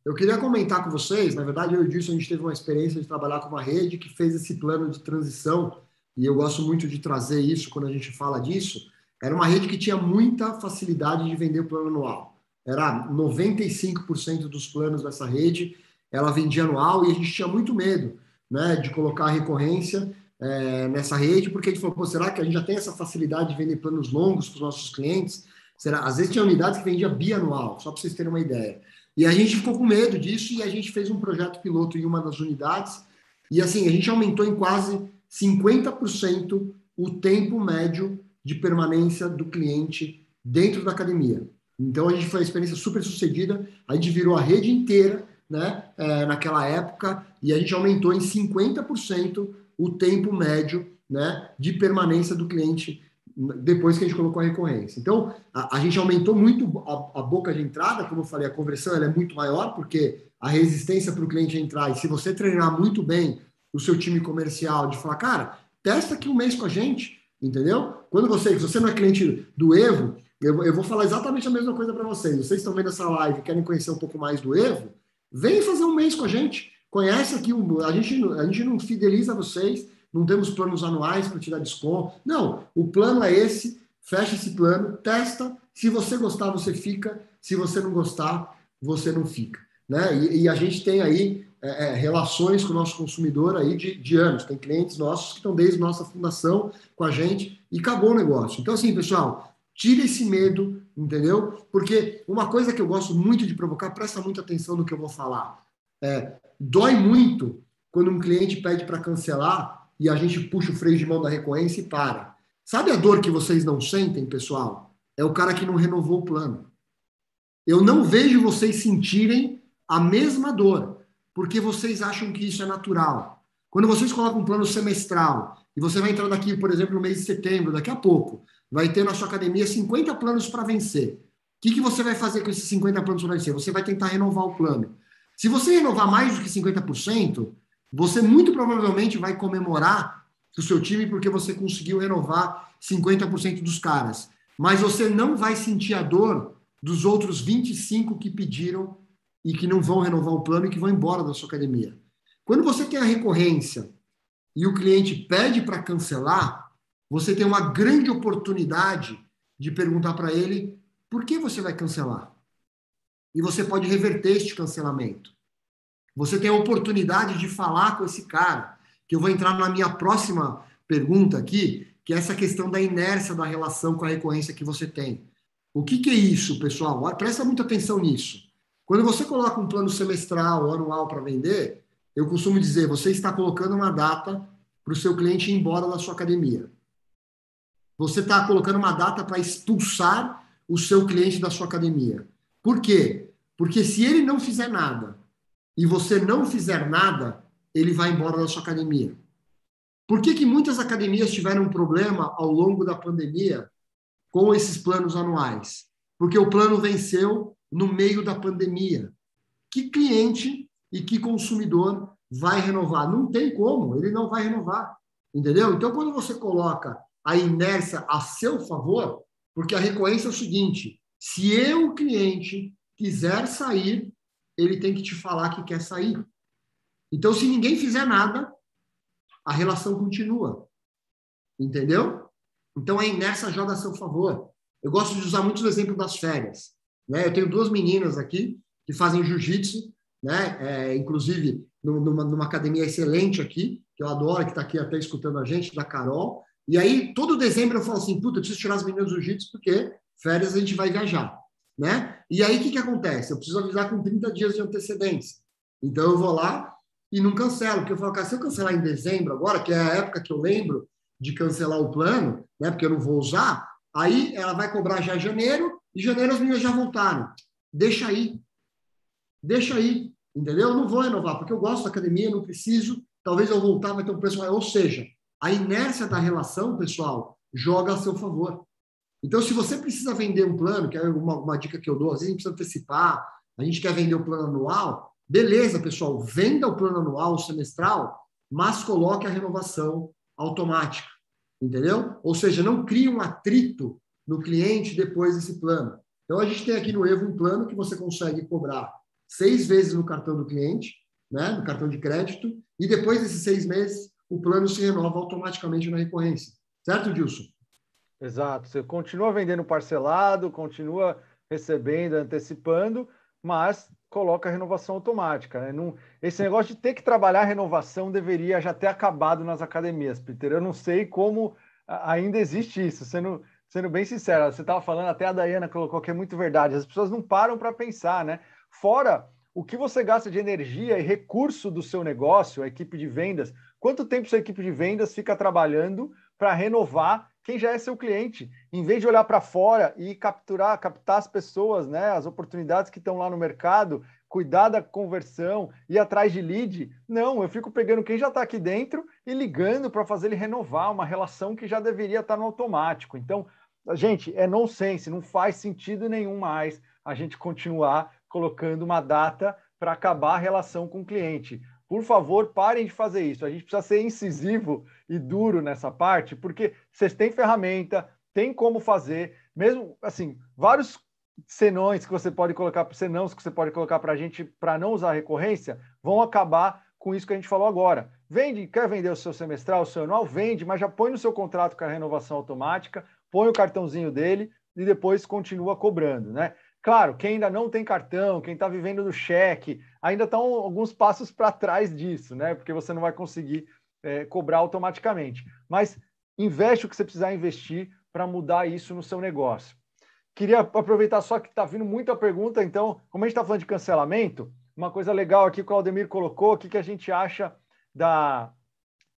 Eu queria comentar com vocês, na verdade, eu e o Dilson, a gente teve uma experiência de trabalhar com uma rede que fez esse plano de transição, e eu gosto muito de trazer isso quando a gente fala disso. Era uma rede que tinha muita facilidade de vender o plano anual. Era 95% dos planos dessa rede, ela vendia anual, e a gente tinha muito medo né, de colocar recorrência é, nessa rede, porque a gente falou, será que a gente já tem essa facilidade de vender planos longos para os nossos clientes? Será? Às vezes tinha unidades que vendia bianual, só para vocês terem uma ideia. E a gente ficou com medo disso e a gente fez um projeto piloto em uma das unidades. E assim, a gente aumentou em quase 50% o tempo médio de permanência do cliente dentro da academia. Então a gente foi uma experiência super sucedida, a gente virou a rede inteira né, é, naquela época e a gente aumentou em 50% o tempo médio né, de permanência do cliente depois que a gente colocou a recorrência. Então, a, a gente aumentou muito a, a, boca de entrada, como eu falei, a conversão é muito maior, porque a resistência para o cliente entrar, e se você treinar muito bem o seu time comercial, de falar, cara, testa aqui um mês com a gente, entendeu? Quando você, se você não é cliente do Evo, eu, eu vou falar exatamente a mesma coisa para vocês. Vocês estão vendo essa live querem conhecer um pouco mais do Evo, vem fazer um mês com a gente. Conhece aqui, a gente, a gente não fideliza vocês, não temos planos anuais para te dar desconto. Não, o plano é esse, fecha esse plano, testa. Se você gostar, você fica. Se você não gostar, você não fica. Né? E, e a gente tem aí é, é, relações com o nosso consumidor aí de, de anos. Tem clientes nossos que estão desde nossa fundação com a gente e acabou o negócio. Então, assim, pessoal, tira esse medo, entendeu? Porque uma coisa que eu gosto muito de provocar, presta muita atenção no que eu vou falar. É, dói muito quando um cliente pede para cancelar e a gente puxa o freio de mão da recorrência e para. Sabe a dor que vocês não sentem, pessoal? É o cara que não renovou o plano. Eu não vejo vocês sentirem a mesma dor, porque vocês acham que isso é natural. Quando vocês colocam um plano semestral e você vai entrar daqui, por exemplo, no mês de setembro, daqui a pouco, vai ter na sua academia 50 planos para vencer. O que, que você vai fazer com esses 50 planos para vencer? Você vai tentar renovar o plano. Se você renovar mais do que 50%, você muito provavelmente vai comemorar o seu time porque você conseguiu renovar 50% dos caras. Mas você não vai sentir a dor dos outros 25 que pediram e que não vão renovar o plano e que vão embora da sua academia. Quando você tem a recorrência e o cliente pede para cancelar, você tem uma grande oportunidade de perguntar para ele por que você vai cancelar. E você pode reverter este cancelamento. Você tem a oportunidade de falar com esse cara, que eu vou entrar na minha próxima pergunta aqui, que é essa questão da inércia da relação com a recorrência que você tem. O que, que é isso, pessoal? Presta muita atenção nisso. Quando você coloca um plano semestral ou anual para vender, eu costumo dizer, você está colocando uma data para o seu cliente ir embora da sua academia. Você está colocando uma data para expulsar o seu cliente da sua academia. Por quê? Porque se ele não fizer nada e você não fizer nada, ele vai embora da sua academia. Por que, que muitas academias tiveram um problema ao longo da pandemia com esses planos anuais? Porque o plano venceu no meio da pandemia. Que cliente e que consumidor vai renovar? Não tem como, ele não vai renovar. Entendeu? Então, quando você coloca a inércia a seu favor, porque a recorrência é o seguinte: se eu, cliente, quiser sair, ele tem que te falar que quer sair. Então, se ninguém fizer nada, a relação continua. Entendeu? Então, a inércia joga a seu favor. Eu gosto de usar muito o exemplo das férias. Né? Eu tenho duas meninas aqui que fazem jiu-jitsu, né? É, inclusive numa, numa, academia excelente aqui, que eu adoro, que está aqui até escutando a gente, da Carol. E aí, todo dezembro eu falo assim, puta, eu preciso tirar as meninas do jiu-jitsu porque férias a gente vai viajar né? E aí o que, que acontece? Eu preciso avisar com 30 dias de antecedência. Então eu vou lá e não cancelo, porque eu falo, cara, se eu cancelar em dezembro agora, que é a época que eu lembro de cancelar o plano, né? Porque eu não vou usar, aí ela vai cobrar já janeiro, e janeiro as meninas já voltaram. Deixa aí. Deixa aí. Entendeu? Eu não vou renovar, porque eu gosto da academia, não preciso. Talvez eu voltar, vai ter um maior. Ou seja, a inércia da relação, pessoal, joga a seu favor. Então, se você precisa vender um plano, que é uma, uma dica que eu dou, às vezes a gente precisa antecipar, a gente quer vender o plano anual, beleza, pessoal, venda o plano anual, o semestral, mas coloque a renovação automática, entendeu? Ou seja, não crie um atrito no cliente depois desse plano. Então, a gente tem aqui no Evo um plano que você consegue cobrar seis vezes no cartão do cliente, né, no cartão de crédito, e depois desses seis meses, o plano se renova automaticamente na recorrência. Certo, Dilson? Exato. Você continua vendendo parcelado, continua recebendo, antecipando, mas coloca a renovação automática. Né? Não, esse negócio de ter que trabalhar a renovação deveria já ter acabado nas academias, Peter. Eu não sei como ainda existe isso. Sendo, sendo bem sincero, você estava falando, até a Dayana colocou que é muito verdade. As pessoas não param para pensar, né? Fora o que você gasta de energia e recurso do seu negócio, a equipe de vendas, quanto tempo sua equipe de vendas fica trabalhando para renovar quem já é seu cliente, em vez de olhar para fora e capturar, captar as pessoas, né, as oportunidades que estão lá no mercado, cuidar da conversão, ir atrás de lead. Não, eu fico pegando quem já está aqui dentro e ligando para fazer ele renovar uma relação que já deveria estar tá no automático. Então, gente, é nonsense, não faz sentido nenhum mais a gente continuar colocando uma data para acabar a relação com o cliente. Por favor, parem de fazer isso. A gente precisa ser incisivo e duro nessa parte, porque vocês têm ferramenta, tem como fazer, mesmo assim, vários senões que você pode colocar, senãos que você pode colocar para a gente para não usar recorrência, vão acabar com isso que a gente falou agora. Vende, quer vender o seu semestral, o seu anual, vende, mas já põe no seu contrato com a renovação automática, põe o cartãozinho dele e depois continua cobrando, né? Claro, quem ainda não tem cartão, quem está vivendo no cheque, ainda estão alguns passos para trás disso, né? Porque você não vai conseguir é, cobrar automaticamente. Mas investe o que você precisar investir para mudar isso no seu negócio. Queria aproveitar só que está vindo muita pergunta, então, como a gente está falando de cancelamento, uma coisa legal aqui que o Aldemir colocou, o que, que a gente acha da,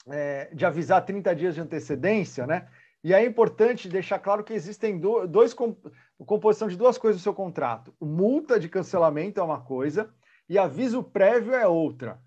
é, de avisar 30 dias de antecedência, né? E é importante deixar claro que existem dois composição de duas coisas no seu contrato. Multa de cancelamento é uma coisa e aviso prévio é outra.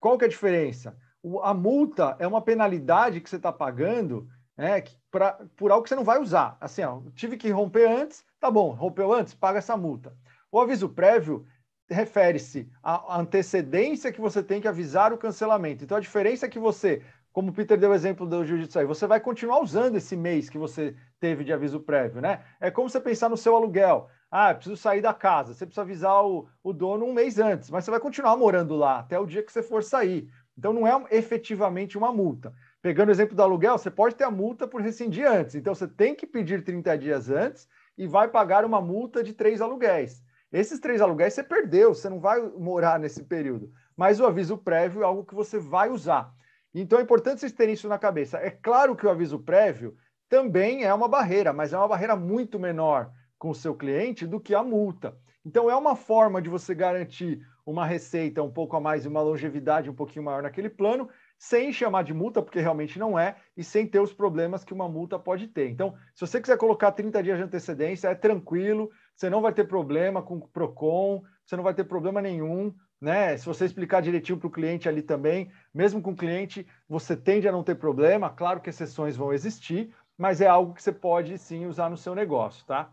Qual que é a diferença? O, a multa é uma penalidade que você está pagando né, pra, por algo que você não vai usar. Assim, ó, tive que romper antes, tá bom, rompeu antes, paga essa multa. O aviso prévio refere-se à antecedência que você tem que avisar o cancelamento. Então, a diferença é que você como o Peter deu o exemplo do jiu-jitsu aí, você vai continuar usando esse mês que você teve de aviso prévio, né? É como você pensar no seu aluguel. Ah, preciso sair da casa. Você precisa avisar o, o dono um mês antes, mas você vai continuar morando lá até o dia que você for sair. Então não é efetivamente uma multa. Pegando o exemplo do aluguel, você pode ter a multa por rescindir antes. Então você tem que pedir 30 dias antes e vai pagar uma multa de três aluguéis. Esses três aluguéis você perdeu, você não vai morar nesse período. Mas o aviso prévio é algo que você vai usar. Então é importante vocês terem isso na cabeça. É claro que o aviso prévio também é uma barreira, mas é uma barreira muito menor com o seu cliente do que a multa. Então é uma forma de você garantir uma receita um pouco a mais e uma longevidade um pouquinho maior naquele plano, sem chamar de multa, porque realmente não é, e sem ter os problemas que uma multa pode ter. Então, se você quiser colocar 30 dias de antecedência, é tranquilo, você não vai ter problema com o PROCON, você não vai ter problema nenhum né? Se você explicar direitinho para o cliente ali também, mesmo com o cliente, você tende a não ter problema. Claro que exceções vão existir, mas é algo que você pode sim usar no seu negócio, tá?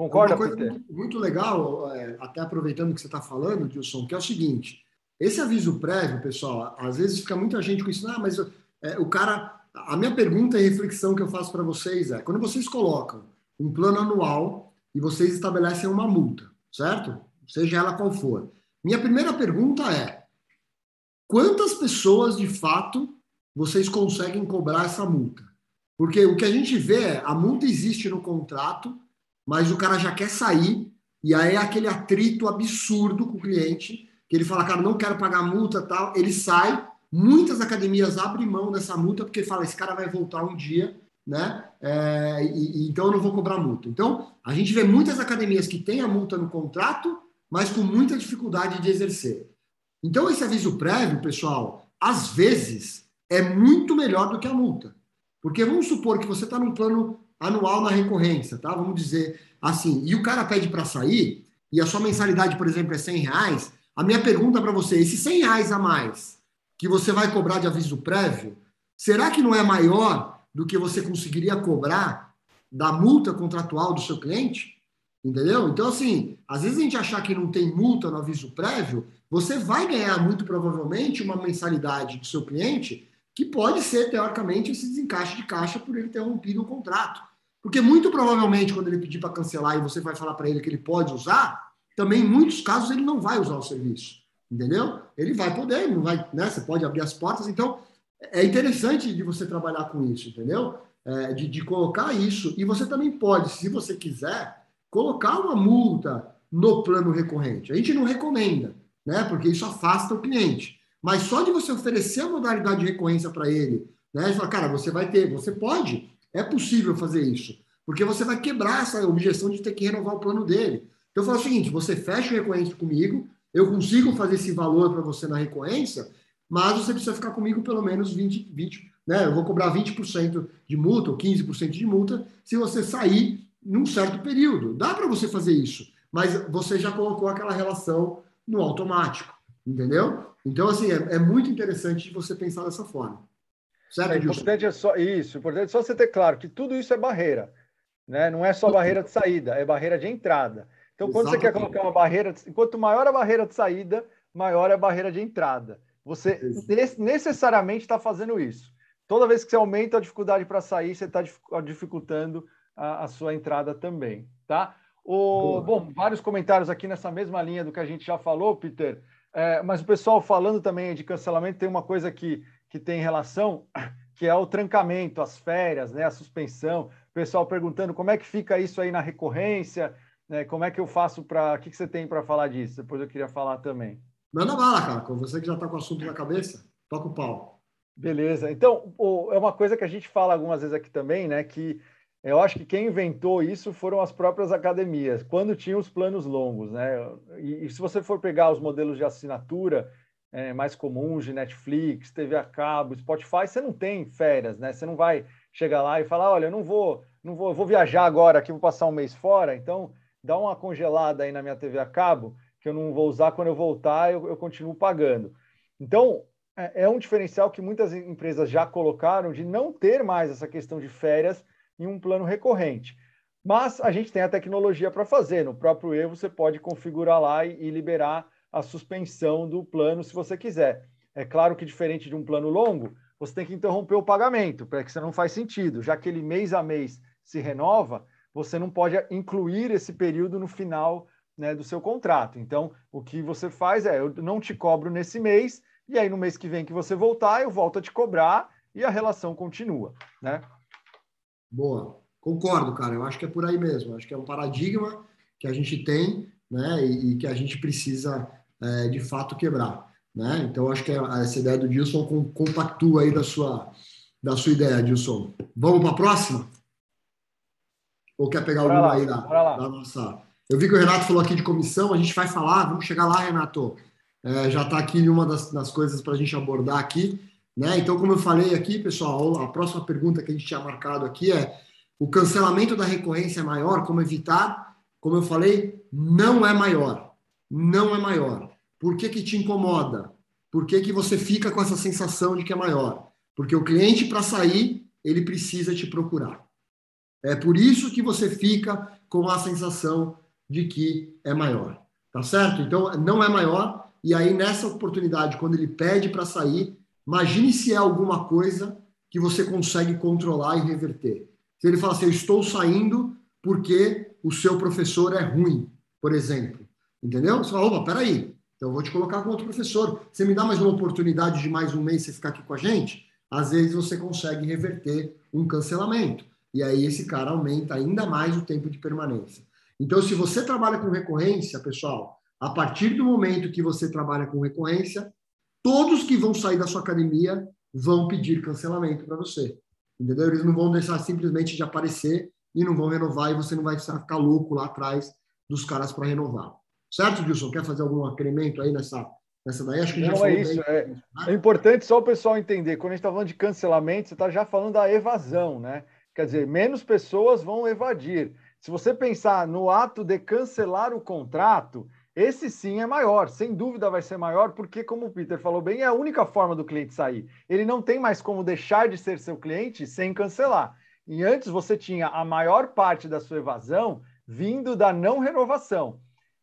Concorda, Uma coisa Peter? Muito, legal, é, até aproveitando que você está falando, Gilson, que é o seguinte: esse aviso prévio, pessoal, às vezes fica muita gente com isso, ah, mas é, o cara. A minha pergunta e reflexão que eu faço para vocês é: quando vocês colocam um plano anual e vocês estabelecem uma multa, certo? Seja ela qual for. Minha primeira pergunta é: quantas pessoas de fato vocês conseguem cobrar essa multa? Porque o que a gente vê é a multa existe no contrato, mas o cara já quer sair e aí é aquele atrito absurdo com o cliente, que ele fala, cara, não quero pagar multa, tal, ele sai. Muitas academias abrem mão dessa multa porque fala, esse cara vai voltar um dia, né? É, e, então eu não vou cobrar multa. Então a gente vê muitas academias que têm a multa no contrato mas com muita dificuldade de exercer. Então, esse aviso prévio, pessoal, às vezes é muito melhor do que a multa. Porque vamos supor que você está num plano anual na recorrência, tá? Vamos dizer assim, e o cara pede para sair, e a sua mensalidade, por exemplo, é 100 reais. A minha pergunta para você, esses 100 reais a mais que você vai cobrar de aviso prévio, será que não é maior do que você conseguiria cobrar da multa contratual do seu cliente, entendeu? Então, assim, às vezes a gente achar que não tem multa no aviso prévio, você vai ganhar muito provavelmente uma mensalidade do seu cliente que pode ser, teoricamente, esse desencaixe de caixa por ele ter rompido o contrato. Porque muito provavelmente, quando ele pedir para cancelar e você vai falar para ele que ele pode usar, também em muitos casos ele não vai usar o serviço. Entendeu? Ele vai poder, não vai, né? Você pode abrir as portas. Então, é interessante de você trabalhar com isso, entendeu? É, de, de colocar isso. E você também pode, se você quiser, colocar uma multa no plano recorrente. A gente não recomenda, né? Porque isso afasta o cliente. Mas só de você oferecer a modalidade de recorrência para ele, né? Falar, cara, você vai ter, você pode, é possível fazer isso. Porque você vai quebrar essa objeção de ter que renovar o plano dele. Então, eu falo o seguinte: você fecha o recorrente comigo, eu consigo fazer esse valor para você na recorrência, mas você precisa ficar comigo pelo menos 20, 20 né? Eu vou cobrar 20% de multa ou 15% de multa se você sair num certo período. Dá para você fazer isso, mas você já colocou aquela relação no automático, entendeu? Então, assim, é, é muito interessante você pensar dessa forma. Certo, é importante é só isso, importante é só você ter claro que tudo isso é barreira, né? Não é só barreira de saída, é barreira de entrada. Então, quando Exatamente. você quer colocar uma barreira, quanto maior a barreira de saída, maior é a barreira de entrada. Você necessariamente está fazendo isso. Toda vez que você aumenta a dificuldade para sair, você está dificultando a, a, sua entrada também, tá? O, bom, vários comentários aqui nessa mesma linha do que a gente já falou, Peter. É, mas o pessoal falando também de cancelamento tem uma coisa que, que tem relação, que é o trancamento, as férias, né, a suspensão. O pessoal perguntando como é que fica isso aí na recorrência, né? Como é que eu faço para. O que, que você tem para falar disso? Depois eu queria falar também. Manda bala, cara. Com você que já está com o assunto na cabeça, toca o pau. Beleza. Então, é uma coisa que a gente fala algumas vezes aqui também, né? Que eu acho que quem inventou isso foram as próprias academias, quando tinham os planos longos, né? E, e se você for pegar os modelos de assinatura é, mais comuns de Netflix, TV a cabo, Spotify, você não tem férias, né? Você não vai chegar lá e falar, olha, eu não vou, não vou, vou viajar agora, aqui vou passar um mês fora, então dá uma congelada aí na minha TV a cabo, que eu não vou usar quando eu voltar, eu, eu continuo pagando. Então, é, é um diferencial que muitas empresas já colocaram de não ter mais essa questão de férias em um plano recorrente. Mas a gente tem a tecnologia para fazer. No próprio E você pode configurar lá e, e liberar a suspensão do plano se você quiser. É claro que diferente de um plano longo, você tem que interromper o pagamento, porque isso não faz sentido, já que ele mês a mês se renova, você não pode incluir esse período no final né, do seu contrato. Então, o que você faz é, eu não te cobro nesse mês, e aí no mês que vem que você voltar, eu volto a te cobrar e a relação continua, né? Boa, concordo, cara. Eu acho que é por aí mesmo. Acho que é um paradigma que a gente tem, né, e, e que a gente precisa é, de fato quebrar, né? Então, acho que essa ideia do Dilson compactua aí da sua da sua ideia, Dilson. Vamos para a próxima? Ou quer pegar bora alguma lá, aí da, da, nossa. Eu vi que o Renato falou aqui de comissão, a gente vai falar, vamos chegar lá, Renato. É, já está aqui uma das, das coisas para a gente abordar aqui. Né? Então, como eu falei aqui, pessoal, a próxima pergunta que a gente tinha marcado aqui é: o cancelamento da recorrência é maior? Como evitar? Como eu falei, não é maior. Não é maior. Por que, que te incomoda? Por que, que você fica com essa sensação de que é maior? Porque o cliente, para sair, ele precisa te procurar. É por isso que você fica com a sensação de que é maior. Tá certo? Então, não é maior. E aí, nessa oportunidade, quando ele pede para sair, imagine se é alguma coisa que você consegue controlar e reverter. Se ele fala assim, eu estou saindo porque o seu professor é ruim, por exemplo. Entendeu? Você fala, opa, peraí, então eu vou te colocar com outro professor. Você me dá mais uma oportunidade de mais um mês você ficar aqui com a gente? Às vezes você consegue reverter um cancelamento. E aí esse cara aumenta ainda mais o tempo de permanência. Então, se você trabalha com recorrência, pessoal, a partir do momento que você trabalha com recorrência, todos que vão sair da sua academia vão pedir cancelamento para você. Entendeu? Eles não vão deixar simplesmente de aparecer e não vão renovar e você não vai ficar louco lá atrás dos caras para renovar. Certo, Gilson? Quer fazer algum acremento aí nessa, nessa daí? Acho que não, é isso. É, né? é importante só o pessoal entender. Quando a gente está falando de cancelamento, você está já falando da evasão, né? Quer dizer, menos pessoas vão evadir. Se você pensar no ato de cancelar o contrato, esse sim é maior, sem dúvida vai ser maior, porque, como o Peter falou bem, é a única forma do cliente sair. Ele não tem mais como deixar de ser seu cliente sem cancelar. E antes você tinha a maior parte da sua evasão vindo da não renovação.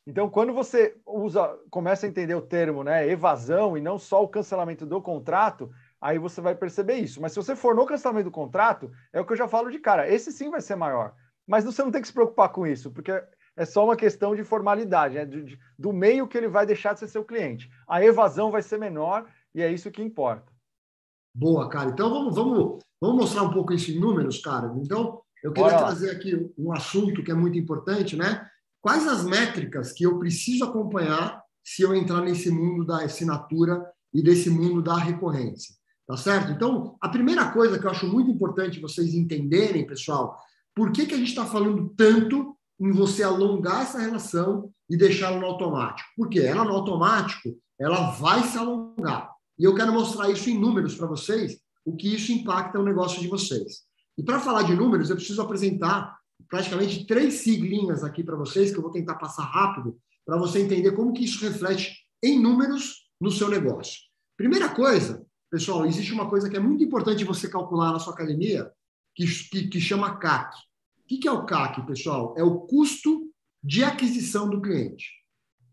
Então, quando você usa, começa a entender o termo, né, evasão e não só o cancelamento do contrato, aí você vai perceber isso. Mas se você for no cancelamento do contrato, é o que eu já falo de cara, esse sim vai ser maior. Mas você não tem que se preocupar com isso, porque é só uma questão de formalidade, né? do, de, do meio que ele vai deixar de ser seu cliente. A evasão vai ser menor e é isso que importa. Boa, cara. Então vamos, vamos, vamos mostrar um pouco isso em números, cara. Então, eu queria Bora. trazer aqui um assunto que é muito importante, né? Quais as métricas que eu preciso acompanhar se eu entrar nesse mundo da assinatura e desse mundo da recorrência? Tá certo? Então, a primeira coisa que eu acho muito importante vocês entenderem, pessoal, por que, que a gente está falando tanto em você alongar essa relação e deixá-la no automático? Porque ela no automático, ela vai se alongar. E eu quero mostrar isso em números para vocês, o que isso impacta no negócio de vocês. E para falar de números, eu preciso apresentar praticamente três siglinhas aqui para vocês, que eu vou tentar passar rápido, para você entender como que isso reflete em números no seu negócio. Primeira coisa, pessoal, existe uma coisa que é muito importante você calcular na sua academia, que, que, que chama CAC. O que, que é o CAC, pessoal? É o custo de aquisição do cliente.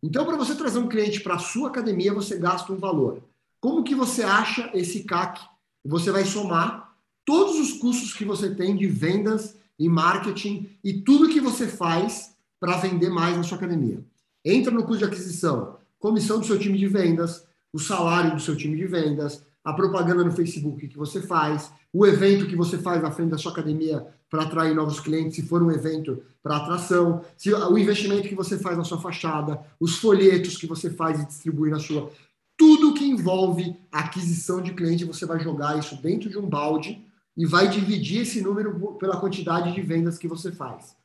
Então, para você trazer um cliente para a sua academia, você gasta um valor. Como que você acha esse CAC? Você vai somar todos os custos que você tem de vendas e marketing e tudo que você faz para vender mais na sua academia. Entra no custo de aquisição, comissão do seu time de vendas, o salário do seu time de vendas, a propaganda no Facebook que você faz, o evento que você faz na frente da sua academia para atrair novos clientes, se for um evento para atração, se, o investimento que você faz na sua fachada, os folhetos que você faz e distribui na sua tudo que envolve aquisição de cliente, você vai jogar isso dentro de um balde e vai dividir esse número pela quantidade de vendas que você faz. O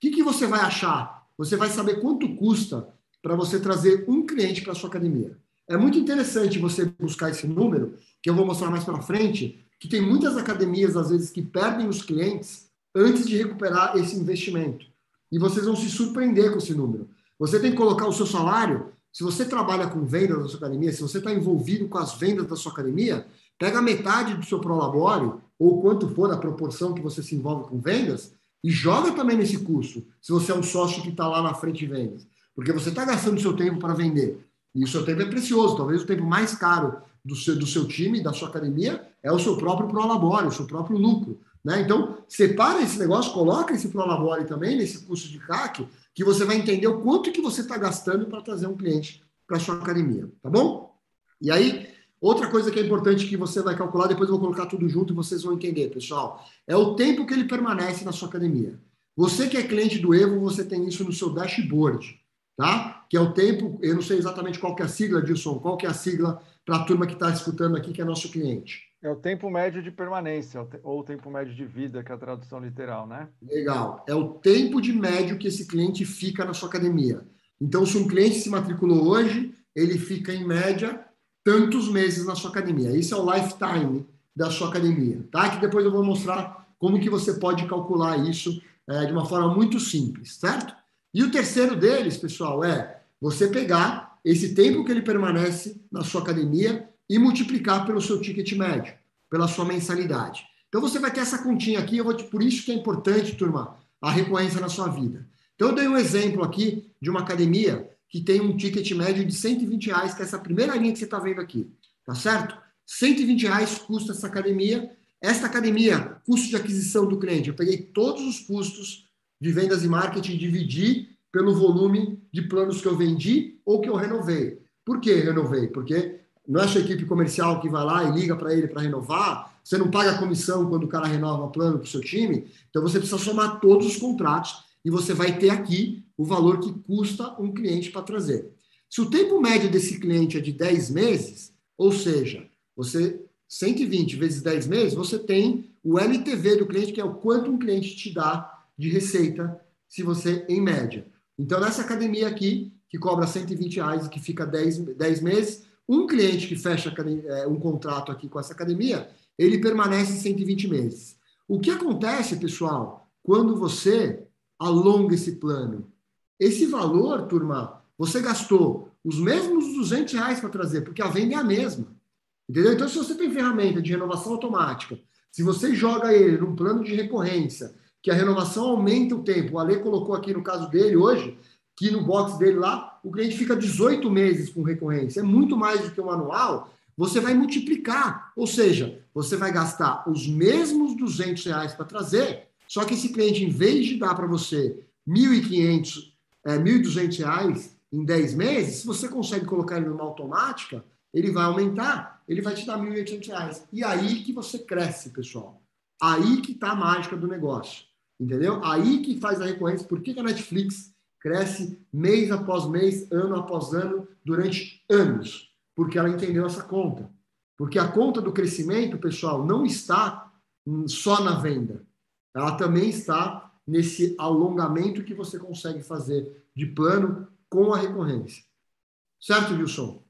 que, que você vai achar? Você vai saber quanto custa para você trazer um cliente para sua academia. É muito interessante você buscar esse número, que eu vou mostrar mais para frente, que tem muitas academias, às vezes, que perdem os clientes antes de recuperar esse investimento. E vocês vão se surpreender com esse número. Você tem que colocar o seu salário se você trabalha com vendas da sua academia, se você está envolvido com as vendas da sua academia, pega metade do seu prolabore, ou quanto for a proporção que você se envolve com vendas, e joga também nesse custo, se você é um sócio que está lá na frente de vendas. Porque você está gastando seu tempo para vender. E o seu tempo é precioso. Talvez o tempo mais caro do seu, do seu time, da sua academia, é o seu próprio prolabore, o seu próprio lucro. Né? Então, separa esse negócio, coloca esse prolabore também nesse custo de CAC, que você vai entender o quanto que você está gastando para trazer um cliente para sua academia, tá bom? E aí, outra coisa que é importante que você vai calcular, depois eu vou colocar tudo junto e vocês vão entender, pessoal, é o tempo que ele permanece na sua academia. Você que é cliente do Evo, você tem isso no seu dashboard, tá? Que é o tempo, eu não sei exatamente qual que é a sigla, Dilson, qual que é a sigla para a turma que está escutando aqui, que é nosso cliente. É o tempo médio de permanência, ou o tempo médio de vida, que é a tradução literal, né? Legal. É o tempo de médio que esse cliente fica na sua academia. Então, se um cliente se matriculou hoje, ele fica, em média, tantos meses na sua academia. Isso é o lifetime da sua academia, tá? Que depois eu vou mostrar como que você pode calcular isso é, de uma forma muito simples, certo? E o terceiro deles, pessoal, é você pegar esse tempo que ele permanece na sua academia e multiplicar pelo seu ticket médio, pela sua mensalidade. Então você vai ter essa continha aqui, eu vou te, por isso que é importante, turma, a recorrência na sua vida. Então eu dei um exemplo aqui de uma academia que tem um ticket médio de 120 reais, que é essa primeira linha que você está vendo aqui, tá certo? 120 reais custa essa academia. Esta academia, custo de aquisição do cliente, eu peguei todos os custos de vendas e marketing e dividi pelo volume de planos que eu vendi ou que eu renovei. Por que renovei? Porque não é a sua equipe comercial que vai lá e liga para ele para renovar, você não paga comissão quando o cara renova plano para o seu time, então você precisa somar todos os contratos e você vai ter aqui o valor que custa um cliente para trazer. Se o tempo médio desse cliente é de 10 meses, ou seja, você 120 vezes 10 meses, você tem o LTV do cliente, que é o quanto um cliente te dá de receita, se você, em média. Então, nessa academia aqui, que cobra 120 reais e que fica 10, 10 meses, um cliente que fecha é, um contrato aqui com essa academia, ele permanece 120 meses. O que acontece, pessoal, quando você alonga esse plano? Esse valor, turma, você gastou os mesmos 200 reais para trazer, porque a venda é a mesma. Entendeu? Então, se você tem ferramenta de renovação automática, Se você joga ele num plano de recorrência, que a renovação aumenta o tempo, o Ale colocou aqui no caso dele hoje, que no box dele lá, o cliente fica 18 meses com recorrência, é muito mais do que o anual, você vai multiplicar, ou seja, você vai gastar os mesmos 200 reais para trazer, só que esse cliente, em vez de dar para você 1.500, é, 1.200 reais em 10 meses, se você consegue colocar ele numa automática, ele vai aumentar, ele vai te dar 1.800 reais. E aí que você cresce, pessoal. Aí que está a mágica do negócio. Entendeu? Aí que faz a recorrência. Por que, que a Netflix cresce mês após mês, ano após ano, durante anos? Porque ela entendeu essa conta. Porque a conta do crescimento, pessoal, não está só na venda. Ela também está nesse alongamento que você consegue fazer de plano com a recorrência. Certo, Wilson?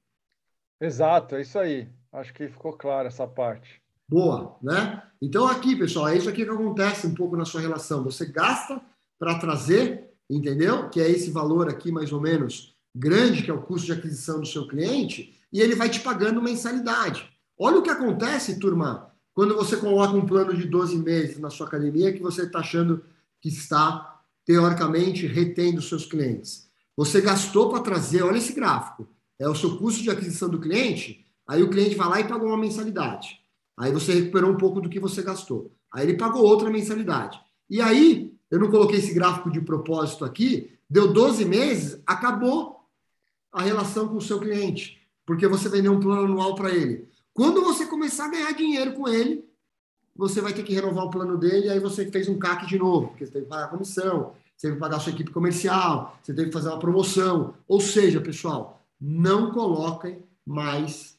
Exato, é isso aí. Acho que ficou claro essa parte. Boa, né? Então aqui, pessoal, é isso aqui que acontece um pouco na sua relação. Você gasta para trazer, entendeu? Que é esse valor aqui mais ou menos grande, que é o custo de aquisição do seu cliente, e ele vai te pagando mensalidade. Olha o que acontece, turma, quando você coloca um plano de 12 meses na sua academia que você está achando que está, teoricamente, retendo seus clientes. Você gastou para trazer, olha esse gráfico é o seu custo de aquisição do cliente, aí o cliente vai lá e pagou uma mensalidade. Aí você recuperou um pouco do que você gastou. Aí ele pagou outra mensalidade. E aí, eu não coloquei esse gráfico de propósito aqui, deu 12 meses, acabou a relação com o seu cliente, porque você vendeu um plano anual para ele. Quando você começar a ganhar dinheiro com ele, você vai ter que renovar o plano dele, aí você fez um CAC de novo, porque você tem que pagar a comissão, você tem que pagar a sua equipe comercial, você tem que fazer uma promoção. Ou seja, pessoal, não coloquem mais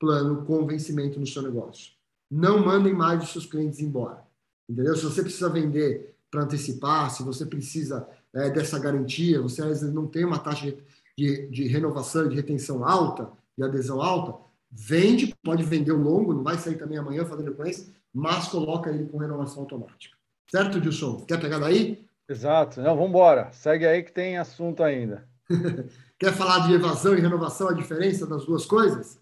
plano com vencimento no seu negócio. Não mandem mais os seus clientes embora. Entendeu? Se você precisa vender para antecipar, se você precisa é, dessa garantia, você às vezes não tem uma taxa de, de, renovação, de retenção alta, de adesão alta, vende, pode vender o longo, não vai sair também amanhã fazendo recorrência, mas coloca ele com renovação automática. Certo, Dilson? Quer pegar daí? Exato. Não, vamos embora. Segue aí que tem assunto ainda. Quer falar de evasão e renovação, a diferença das duas coisas?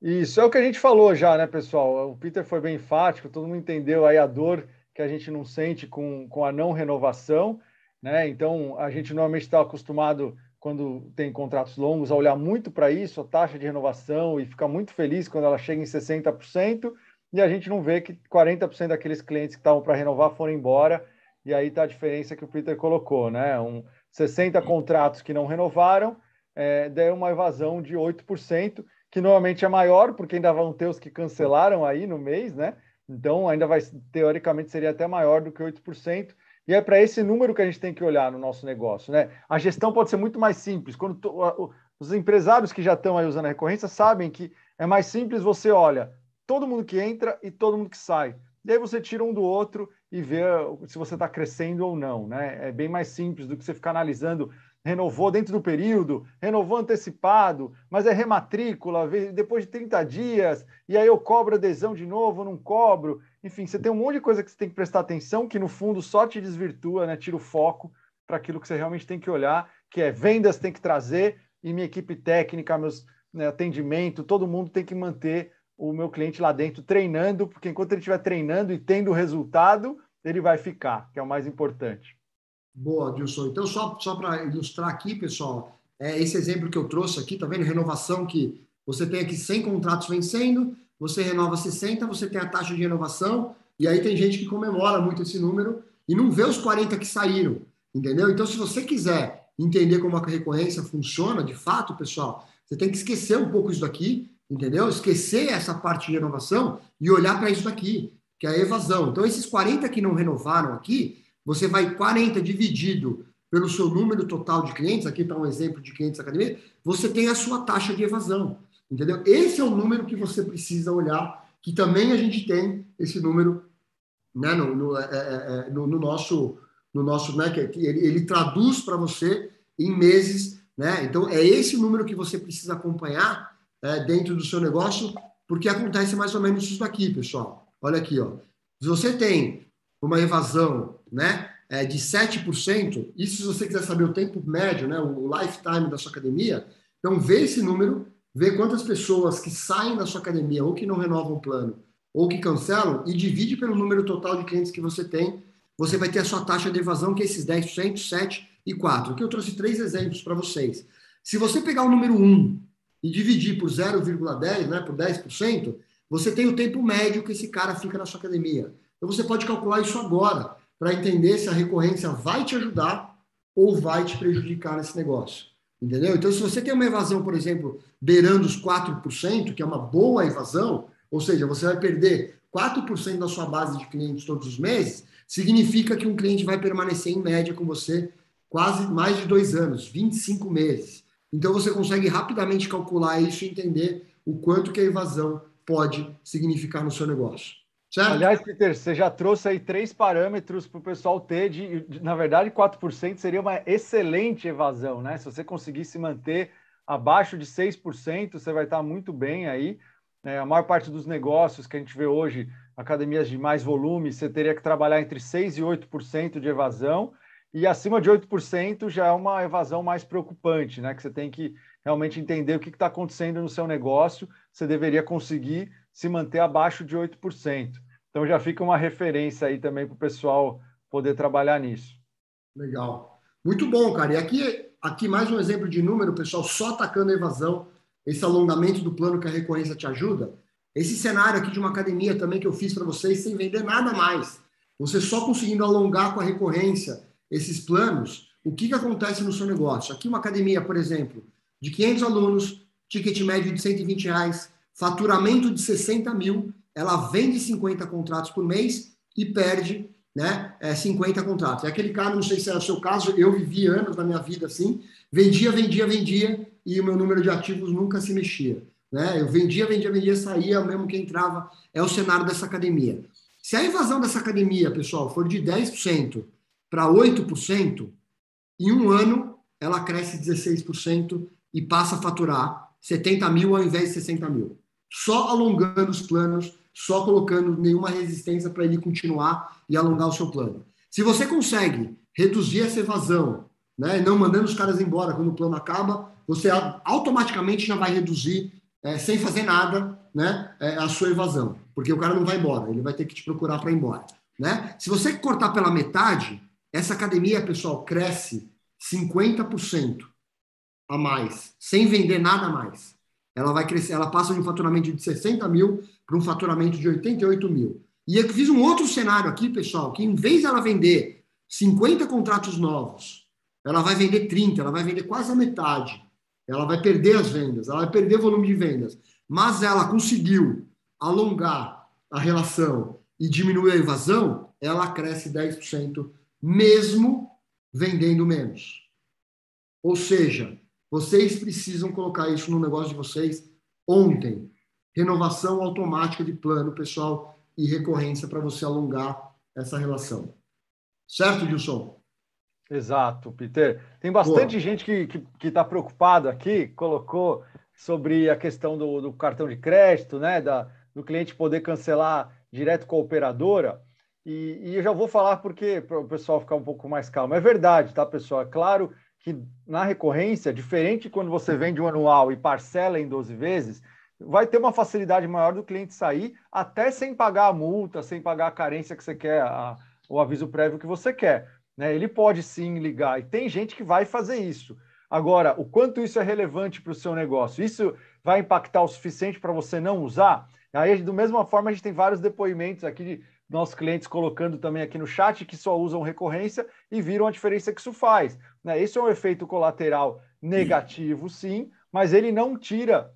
Isso é o que a gente falou já, né, pessoal? O Peter foi bem enfático, todo mundo entendeu aí a dor que a gente não sente com, com a não renovação, né? Então, a gente normalmente está acostumado, quando tem contratos longos, a olhar muito para isso, a taxa de renovação, e ficar muito feliz quando ela chega em 60%, e a gente não vê que 40% daqueles clientes que estavam para renovar foram embora, e aí está a diferença que o Peter colocou, né? Um, 60 contratos que não renovaram, é, uma evasão de 8%, que normalmente é maior, porque ainda vão ter os que cancelaram aí no mês, né? Então, ainda vai, teoricamente, seria até maior do que 8%. E é para esse número que a gente tem que olhar no nosso negócio, né? A gestão pode ser muito mais simples. Quando os empresários que já estão aí usando a recorrência sabem que é mais simples você olha todo mundo que entra e todo mundo que sai. E aí você tira um do outro e ver se você está crescendo ou não. Né? É bem mais simples do que você ficar analisando. Renovou dentro do período, renovou antecipado, mas é rematrícula depois de 30 dias, e aí eu cobro adesão de novo, não cobro. Enfim, você tem um monte de coisa que você tem que prestar atenção, que no fundo só te desvirtua, né? tira o foco para aquilo que você realmente tem que olhar, que é vendas tem que trazer, e minha equipe técnica, meus né, atendimento, todo mundo tem que manter o meu cliente lá dentro treinando, porque enquanto ele estiver treinando e tendo resultado, ele vai ficar, que é o mais importante. Boa, Dilson. Então, só, só para ilustrar aqui, pessoal, é esse exemplo que eu trouxe aqui, tá vendo? Renovação que você tem aqui 100 contratos vencendo, você renova 60, você tem a taxa de renovação, e aí tem gente que comemora muito esse número e não vê os 40 que saíram, entendeu? Então, se você quiser entender como a recorrência funciona, de fato, pessoal, você tem que esquecer um pouco isso daqui, entendeu? Esquecer essa parte de renovação e olhar para isso daqui que é a evasão. Então, esses 40 que não renovaram aqui, você vai 40 dividido pelo seu número total de clientes, aqui está um exemplo de clientes academia, você tem a sua taxa de evasão, entendeu? Esse é o número que você precisa olhar, que também a gente tem esse número né, no, no, é, é, é no, no nosso, no nosso né, que, ele, ele traduz para você em meses, né? Então, é esse número que você precisa acompanhar é, dentro do seu negócio, porque acontece mais ou menos isso daqui, pessoal. Olha aqui, ó. Se você tem uma evasão, né, é, de 7%, isso se você quiser saber o tempo médio, né, o lifetime da sua academia, então vê esse número, vê quantas pessoas que saem da sua academia ou que não renovam o plano ou que cancelam e divide pelo número total de clientes que você tem, você vai ter a sua taxa de evasão, que é esses 10%, 7% e 4%. Aqui eu trouxe três exemplos para vocês. Se você pegar o número 1 e dividir por 0,10, né, por 10%, você tem o tempo médio que esse cara fica na sua academia. Então você pode calcular isso agora para entender se a recorrência vai te ajudar ou vai te prejudicar nesse negócio. Entendeu? Então, se você tem uma evasão, por exemplo, beirando os 4%, que é uma boa evasão, ou seja, você vai perder 4% da sua base de clientes todos os meses, significa que um cliente vai permanecer em média com você quase mais de dois anos, 25 meses. Então, você consegue rapidamente calcular isso e entender o quanto que a evasão pode significar no seu negócio. Certo? Aliás, Peter, você já trouxe aí três parâmetros para o pessoal ter de, de, na verdade, 4% seria uma excelente evasão, né? Se você conseguisse manter abaixo de 6%, você vai estar muito bem aí. É, a maior parte dos negócios que a gente vê hoje, academias de mais volume, você teria que trabalhar entre 6% e 8% de evasão, e acima de 8% já é uma evasão mais preocupante, né? Que você tem que realmente entender o que está acontecendo no seu negócio, você deveria conseguir se manter abaixo de 8%. Então já fica uma referência aí também para o pessoal poder trabalhar nisso. Legal. Muito bom, cara. E aqui, aqui mais um exemplo de número, pessoal, só atacando a evasão, esse alongamento do plano que a recorrência te ajuda. Esse cenário aqui de uma academia também que eu fiz para vocês sem vender nada mais. Você só conseguindo alongar com a recorrência esses planos, o que, que acontece no seu negócio? Aqui uma academia, por exemplo, de 500 alunos, ticket médio de 120 reais, faturamento de 60 mil, ela vende 50 contratos por mês e perde né, é, 50 contratos. É aquele cara, não sei se é o seu caso, eu vivi anos da minha vida assim, vendia, vendia, vendia, e o meu número de ativos nunca se mexia. Né? Eu vendia, vendia, vendia, saía, mesmo que entrava, é o cenário dessa academia. Se a evasão dessa academia, pessoal, for de 10% para 8%, em um ano ela cresce 16% e passa a faturar 70 mil ao invés de 60 mil. Só alongando os planos só colocando nenhuma resistência para ele continuar e alongar o seu plano. Se você consegue reduzir essa evasão, né, não mandando os caras embora quando o plano acaba, você automaticamente já vai reduzir, é, sem fazer nada, né, é, a sua evasão, porque o cara não vai embora, ele vai ter que te procurar para ir embora. Né? Se você cortar pela metade, essa academia, pessoal, cresce 50% a mais, sem vender nada a mais. Ela vai crescer, ela passa de um faturamento de 60 mil para um faturamento de 88 mil. E eu fiz um outro cenário aqui, pessoal, que em vez dela vender 50 contratos novos, ela vai vender 30, ela vai vender quase a metade. Ela vai perder as vendas, ela vai perder volume de vendas. Mas ela conseguiu alongar a relação e diminuir a evasão, ela cresce 10%, mesmo vendendo menos. Ou seja, vocês precisam colocar isso no negócio de vocês ontem renovação automática de plano, pessoal, e recorrência para você alongar essa relação. Certo, Gilson? Exato, Peter. Tem bastante Boa. gente que está preocupado aqui, colocou sobre a questão do, do, cartão de crédito, né? Da, do cliente poder cancelar direto com a operadora. E, e eu já vou falar porque para o pessoal ficar um pouco mais calmo. É verdade, tá, pessoal? É claro que na recorrência, diferente quando você vende um anual e parcela em 12 vezes, vai ter uma facilidade maior do cliente sair, até sem pagar a multa, sem pagar a carência que você quer, a, o aviso prévio que você quer. Né? Ele pode sim ligar, e tem gente que vai fazer isso. Agora, o quanto isso é relevante para o seu negócio? Isso vai impactar o suficiente para você não usar? Aí, da mesma forma, a gente tem vários depoimentos aqui de nossos clientes colocando também aqui no chat que só usam recorrência e viram a diferença que isso faz. Né? Esse é um efeito colateral negativo, sim, mas ele não tira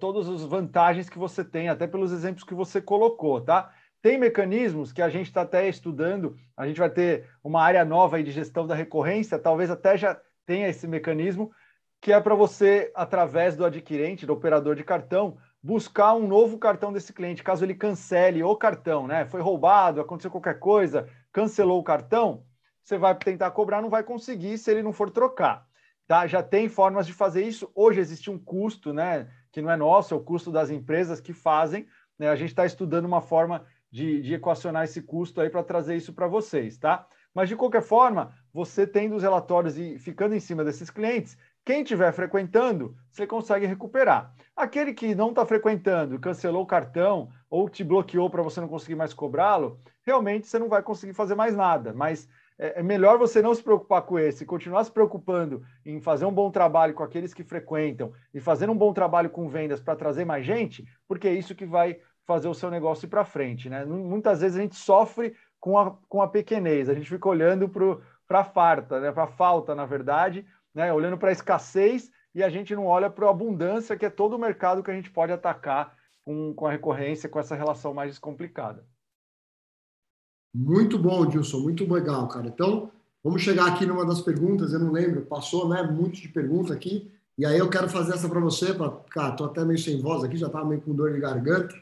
todas as vantagens que você tem, até pelos exemplos que você colocou, tá? Tem mecanismos que a gente está até estudando, a gente vai ter uma área nova aí de gestão da recorrência, talvez até já tenha esse mecanismo, que é para você, através do adquirente, do operador de cartão, buscar um novo cartão desse cliente, caso ele cancele o cartão, né? Foi roubado, aconteceu qualquer coisa, cancelou o cartão, você vai tentar cobrar, não vai conseguir se ele não for trocar. Tá? Já tem formas de fazer isso. Hoje existe um custo, né? que não é nosso, é o custo das empresas que fazem. Né? A gente está estudando uma forma de, de equacionar esse custo aí para trazer isso para vocês, tá? Mas de qualquer forma, você tendo os relatórios e ficando em cima desses clientes, quem estiver frequentando, você consegue recuperar. Aquele que não está frequentando, cancelou o cartão ou te bloqueou para você não conseguir mais cobrá-lo, realmente você não vai conseguir fazer mais nada. Mas é, é melhor você não se preocupar com esse, continuar se preocupando em fazer um bom trabalho com aqueles que frequentam e fazer um bom trabalho com vendas para trazer mais gente, porque é isso que vai fazer o seu negócio ir para frente. Né? Muitas vezes a gente sofre com a, com a pequenez, a gente fica olhando para a farta, né? para a falta, na verdade, né? olhando para a escassez e a gente não olha para a abundância, que é todo o mercado que a gente pode atacar com, com a recorrência, com essa relação mais descomplicada. Muito bom, Dilson, muito legal, cara. Então, vamos chegar aqui numa das perguntas, eu não lembro, passou, né, muito de pergunta aqui, e aí eu quero fazer essa para você, pra, cara, tô até meio sem voz aqui, já estava meio com dor de garganta,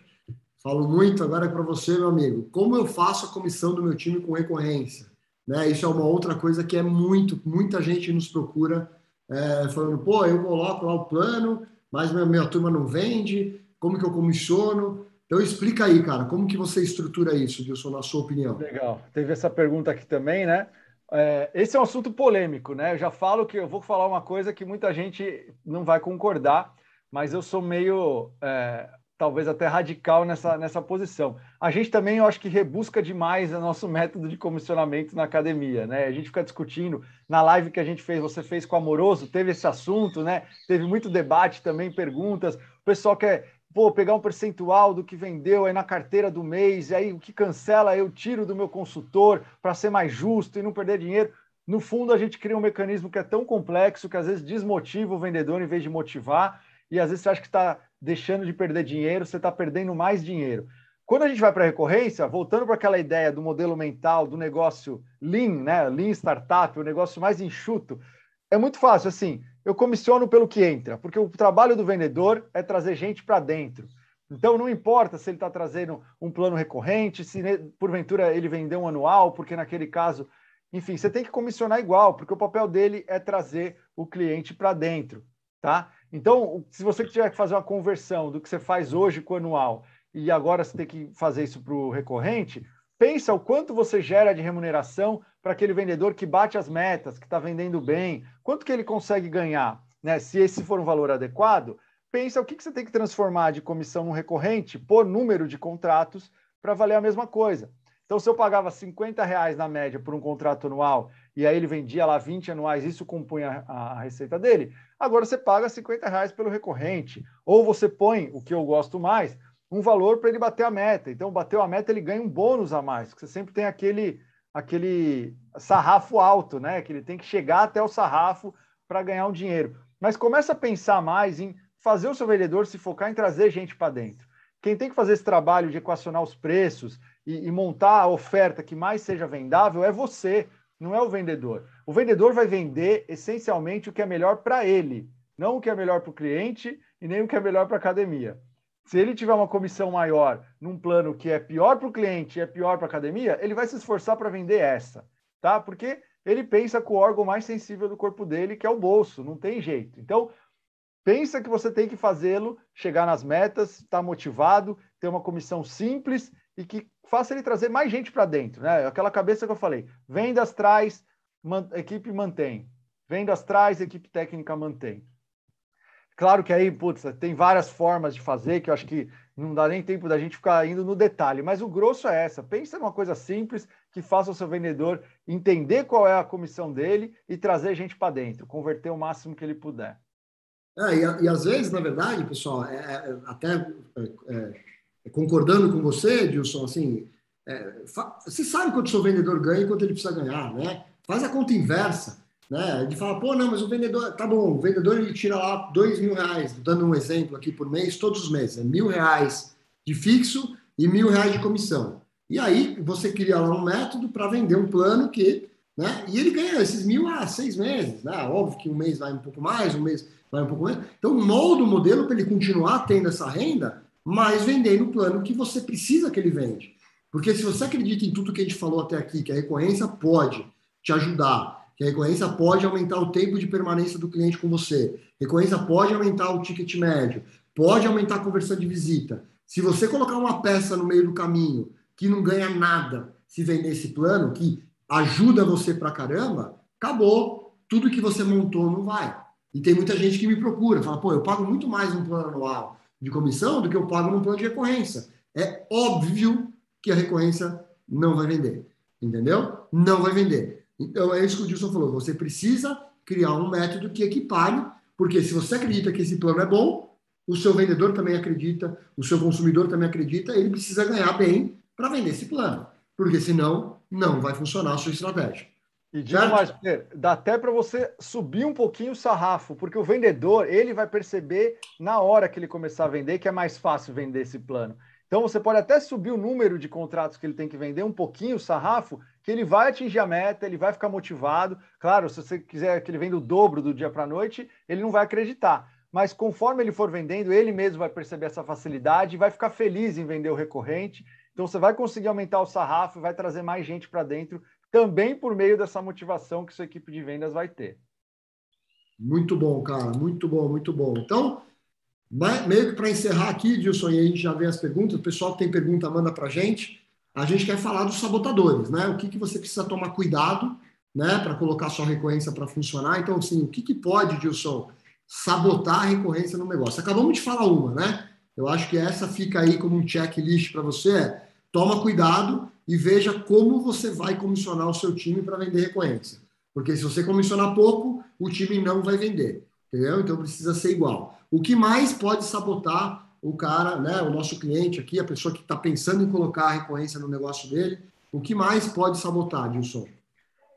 falo muito, agora é para você, meu amigo. Como eu faço a comissão do meu time com recorrência? Né, isso é uma outra coisa que é muito, muita gente nos procura é, falando, pô, eu coloco lá o plano, mas minha, minha turma não vende, como que eu comissiono? Então explica aí, cara, como que você estrutura isso, Wilson, na sua opinião? Legal. Teve essa pergunta aqui também, né? É, esse é um assunto polêmico, né? Eu já falo que eu vou falar uma coisa que muita gente não vai concordar, mas eu sou meio é, talvez até radical nessa, nessa posição. A gente também, eu acho que rebusca demais o nosso método de comissionamento na academia, né? A gente fica discutindo, na live que a gente fez, você fez com o Amoroso, teve esse assunto, né? Teve muito debate também, perguntas, o pessoal quer, pô, pegar um percentual do que vendeu aí na carteira do mês, e aí o que cancela eu tiro do meu consultor para ser mais justo e não perder dinheiro. No fundo, a gente cria um mecanismo que é tão complexo que às vezes desmotiva o vendedor em vez de motivar, e às vezes você acha que está deixando de perder dinheiro, você está perdendo mais dinheiro. Quando a gente vai para a recorrência, voltando para aquela ideia do modelo mental, do negócio lean, né? Lean startup, o negócio mais enxuto, é muito fácil. Assim, eu comissiono pelo que entra, porque o trabalho do vendedor é trazer gente para dentro. Então, não importa se ele está trazendo um plano recorrente, se porventura ele vendeu um anual, porque naquele caso, enfim, você tem que comissionar igual, porque o papel dele é trazer o cliente para dentro, tá? Então, se você tiver que fazer uma conversão do que você faz hoje com o anual e agora você tem que fazer isso para o recorrente, pensa o quanto você gera de remuneração para aquele vendedor que bate as metas, que está vendendo bem, quanto que ele consegue ganhar, né? Se esse for um valor adequado, pensa o que, que você tem que transformar de comissão no recorrente por número de contratos para valer a mesma coisa. Então, se eu pagava 50 reais na média por um contrato anual e aí ele vendia lá 20 anuais, isso compunha a, receita dele, agora você paga 50 reais pelo recorrente. Ou você põe, o que eu gosto mais, um valor para ele bater a meta. Então, bateu a meta, ele ganha um bônus a mais, você sempre tem aquele, aquele sarrafo alto, né? Que ele tem que chegar até o sarrafo para ganhar um dinheiro. Mas começa a pensar mais em fazer o seu vendedor se focar em trazer gente para dentro. Quem tem que fazer esse trabalho de equacionar os preços e, e montar a oferta que mais seja vendável é você, não é o vendedor. O vendedor vai vender essencialmente o que é melhor para ele, não o que é melhor para o cliente e nem o que é melhor para a academia. Se ele tiver uma comissão maior num plano que é pior para o cliente e é pior para a academia, ele vai se esforçar para vender essa, tá? Porque ele pensa com o órgão mais sensível do corpo dele, que é o bolso, não tem jeito. Então, pensa que você tem que fazê-lo chegar nas metas, estar tá motivado, ter uma comissão simples e que faça ele trazer mais gente para dentro, né? Aquela cabeça que eu falei, vendas traz, man, equipe mantém. Vendas traz, equipe técnica mantém. Claro que aí, putz, tem várias formas de fazer que eu acho que não dá nem tempo da gente ficar indo no detalhe, mas o grosso é essa. Pensa numa coisa simples que faça o seu vendedor entender qual é a comissão dele e trazer gente para dentro, converter o máximo que ele puder. É, e, e, às vezes, na verdade, pessoal, é, é, até é, é concordando com você, Dilson, assim, é, você sabe quanto o seu vendedor ganha e quanto ele precisa ganhar, né? Faz a conta inversa, né? De falar, pô, não, mas o vendedor, tá bom, o vendedor ele tira lá dois mil reais, dando um exemplo aqui por mês, todos os meses, é mil reais de fixo e mil reais de comissão. E aí você cria lá um método para vender um plano que, né? E ele ganha esses mil a seis meses, né? Óbvio que um mês vai um pouco mais, um mês vai um pouco menos. Então molda o modelo para ele continuar tendo essa renda mas vendendo o plano que você precisa que ele vende. Porque se você acredita em tudo que a gente falou até aqui, que a recorrência pode te ajudar, que a recorrência pode aumentar o tempo de permanência do cliente com você, recorrência pode aumentar o ticket médio, pode aumentar a conversão de visita. Se você colocar uma peça no meio do caminho que não ganha nada se vender esse plano, que ajuda você pra caramba, acabou. Tudo que você montou não vai. E tem muita gente que me procura, fala, pô, eu pago muito mais um plano anual de comissão do que eu pago num plano de recorrência. é óbvio que a recorrência não vai vender. Entendeu? Não vai vender. Então, é isso que o Dilson falou. Você precisa criar um método que equipare, porque se você acredita que esse plano é bom, o seu vendedor também acredita, o seu consumidor também acredita, ele precisa ganhar bem para vender esse plano. Porque senão, não vai funcionar a sua estratégia. E digo mais, dá até para você subir um pouquinho o sarrafo, porque o vendedor ele vai perceber na hora que ele começar a vender que é mais fácil vender esse plano. Então você pode até subir o número de contratos que ele tem que vender um pouquinho o sarrafo, que ele vai atingir a meta, ele vai ficar motivado. Claro, se você quiser que ele venda o dobro do dia para a noite, ele não vai acreditar. Mas conforme ele for vendendo, ele mesmo vai perceber essa facilidade e vai ficar feliz em vender o recorrente. Então você vai conseguir aumentar o sarrafo, vai trazer mais gente para dentro também por meio dessa motivação que sua equipe de vendas vai ter. Muito bom, cara, muito bom, muito bom. Então, meio que para encerrar aqui, Dilson, e a gente já vê as perguntas, o pessoal que tem pergunta manda para a gente. A gente quer falar dos sabotadores, né? O que, que você precisa tomar cuidado, né, para colocar sua recorrência para funcionar. Então, assim, o que, que pode, Dilson, sabotar a recorrência no negócio? Acabamos de falar uma, né? Eu acho que essa fica aí como um checklist para você. Toma cuidado e veja como você vai comissionar o seu time para vender recorrência. Porque se você comissionar pouco, o time não vai vender. Entendeu? Então precisa ser igual. O que mais pode sabotar o cara, né, o nosso cliente aqui, a pessoa que está pensando em colocar a recorrência no negócio dele, o que mais pode sabotar, Dilson?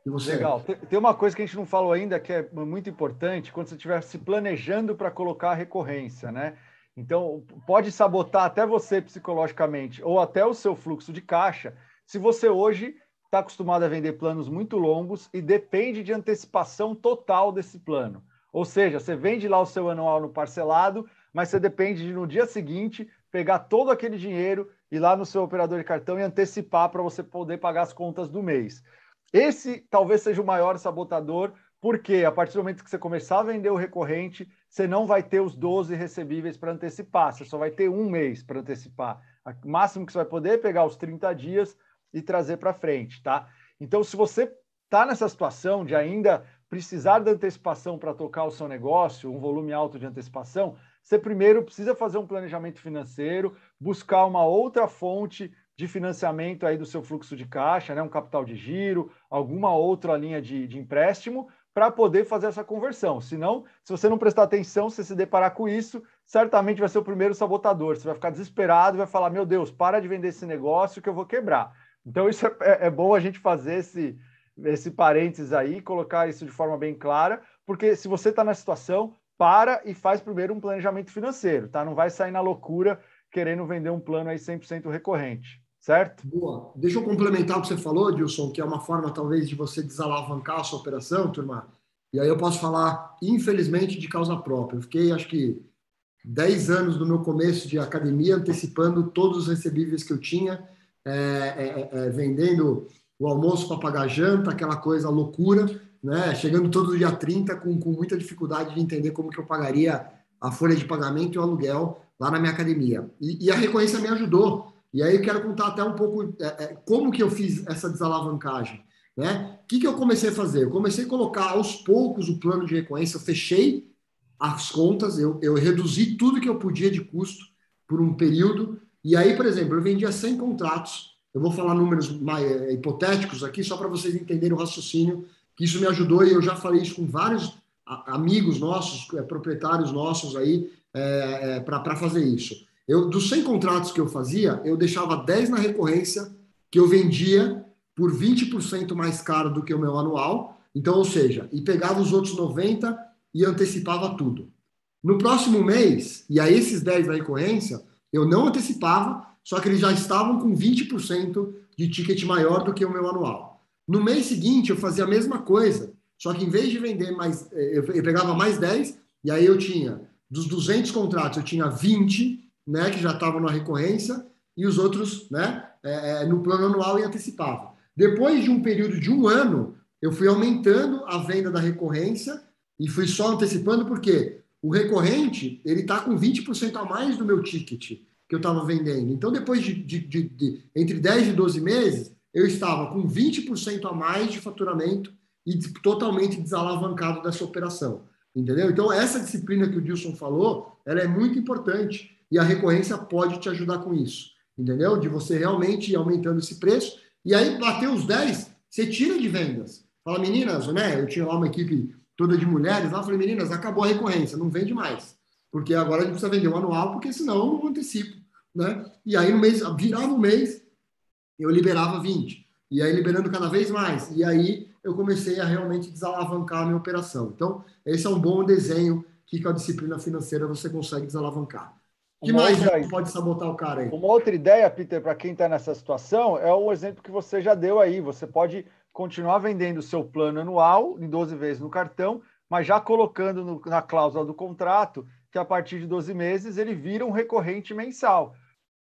Legal. Tem uma coisa que a gente não falou ainda que é muito importante quando você estiver se planejando para colocar a recorrência, né? Então, pode sabotar até você psicologicamente ou até o seu fluxo de caixa se você hoje está acostumado a vender planos muito longos e depende de antecipação total desse plano. Ou seja, você vende lá o seu anual no parcelado, mas você depende de no dia seguinte pegar todo aquele dinheiro e lá no seu operador de cartão e antecipar para você poder pagar as contas do mês. Esse talvez seja o maior sabotador, porque a partir do momento que você começar a vender o recorrente, você não vai ter os 12 recebíveis para antecipar, você só vai ter um mês para antecipar. O máximo que você vai poder é pegar os 30 dias e trazer para frente, tá? Então, se você está nessa situação de ainda precisar da antecipação para tocar o seu negócio, um volume alto de antecipação, você primeiro precisa fazer um planejamento financeiro, buscar uma outra fonte de financiamento aí do seu fluxo de caixa, né? um capital de giro, alguma outra linha de, de empréstimo, para poder fazer essa conversão. Senão, se você não prestar atenção, se se deparar com isso, certamente vai ser o primeiro sabotador. Você vai ficar desesperado e vai falar: Meu Deus, para de vender esse negócio que eu vou quebrar. Então, isso é, é, é bom a gente fazer esse, esse parênteses aí, colocar isso de forma bem clara, porque se você está na situação, para e faz primeiro um planejamento financeiro, tá? Não vai sair na loucura querendo vender um plano aí 100% recorrente, certo? Boa. Deixa eu complementar o que você falou, Dilson, que é uma forma talvez de você desalavancar a sua operação, turma. E aí eu posso falar, infelizmente, de causa própria. Eu fiquei, acho que, 10 anos no meu começo de academia antecipando todos os recebíveis que eu tinha é, é, é, vendendo o almoço para pagar janta, aquela coisa loucura, né? Chegando todo dia 30 com, com muita dificuldade de entender como que eu pagaria a folha de pagamento e o aluguel lá na minha academia. E, e a recorrência me ajudou. E aí eu quero contar até um pouco é, é, como que eu fiz essa desalavancagem. Né? O que, que eu comecei a fazer? Eu comecei a colocar aos poucos o plano de recorrência, eu fechei as contas, eu, eu reduzi tudo que eu podia de custo por um período, e aí, por exemplo, eu vendia 100 contratos. Eu vou falar números mais, é, hipotéticos aqui, só para vocês entenderem o raciocínio, que isso me ajudou e eu já falei isso com vários amigos nossos, é, proprietários nossos aí, é, é, para fazer isso. Eu, dos 100 contratos que eu fazia, eu deixava 10 na recorrência, que eu vendia por 20% mais caro do que o meu anual. Então, ou seja, e pegava os outros 90 e antecipava tudo. No próximo mês, e aí esses 10 da recorrência, eu não antecipava, só que eles já estavam com 20% de ticket maior do que o meu anual. No mês seguinte, eu fazia a mesma coisa, só que em vez de vender mais, eh, eu pegava mais 10, e aí eu tinha, dos 200 contratos, eu tinha 20, né, que já estavam na recorrência, e os outros, né, é, no plano anual e antecipava. Depois de um período de um ano, eu fui aumentando a venda da recorrência e fui só antecipando, porque o recorrente, ele está com 20% a mais do meu ticket que eu estava vendendo. Então, depois de, de, de, de, entre 10 e 12 meses, eu estava com 20% a mais de faturamento e totalmente desalavancado dessa operação. Entendeu? Então, essa disciplina que o Dilson falou, ela é muito importante e a recorrência pode te ajudar com isso. entendeu? De você realmente ir aumentando esse preço. E aí, bater os 10, você tira de vendas. Fala, meninas, né? Eu tinha lá uma equipe toda de mulheres lá, eu falei, meninas, acabou a recorrência, não vende mais. Porque agora a gente precisa vender o anual, porque senão eu não antecipo, né? E aí, no mês, virava o um mês, eu liberava 20. E aí, liberando cada vez mais. E aí, eu comecei a realmente desalavancar a minha operação. Então, esse é um bom desenho que com a disciplina financeira você consegue desalavancar. O que mais outra, pode sabotar o cara aí? Uma outra ideia, Peter, para quem está nessa situação, é o exemplo que você já deu aí. Você pode continuar vendendo o seu plano anual em 12 vezes no cartão, mas já colocando no, na cláusula do contrato que a partir de 12 meses ele vira um recorrente mensal.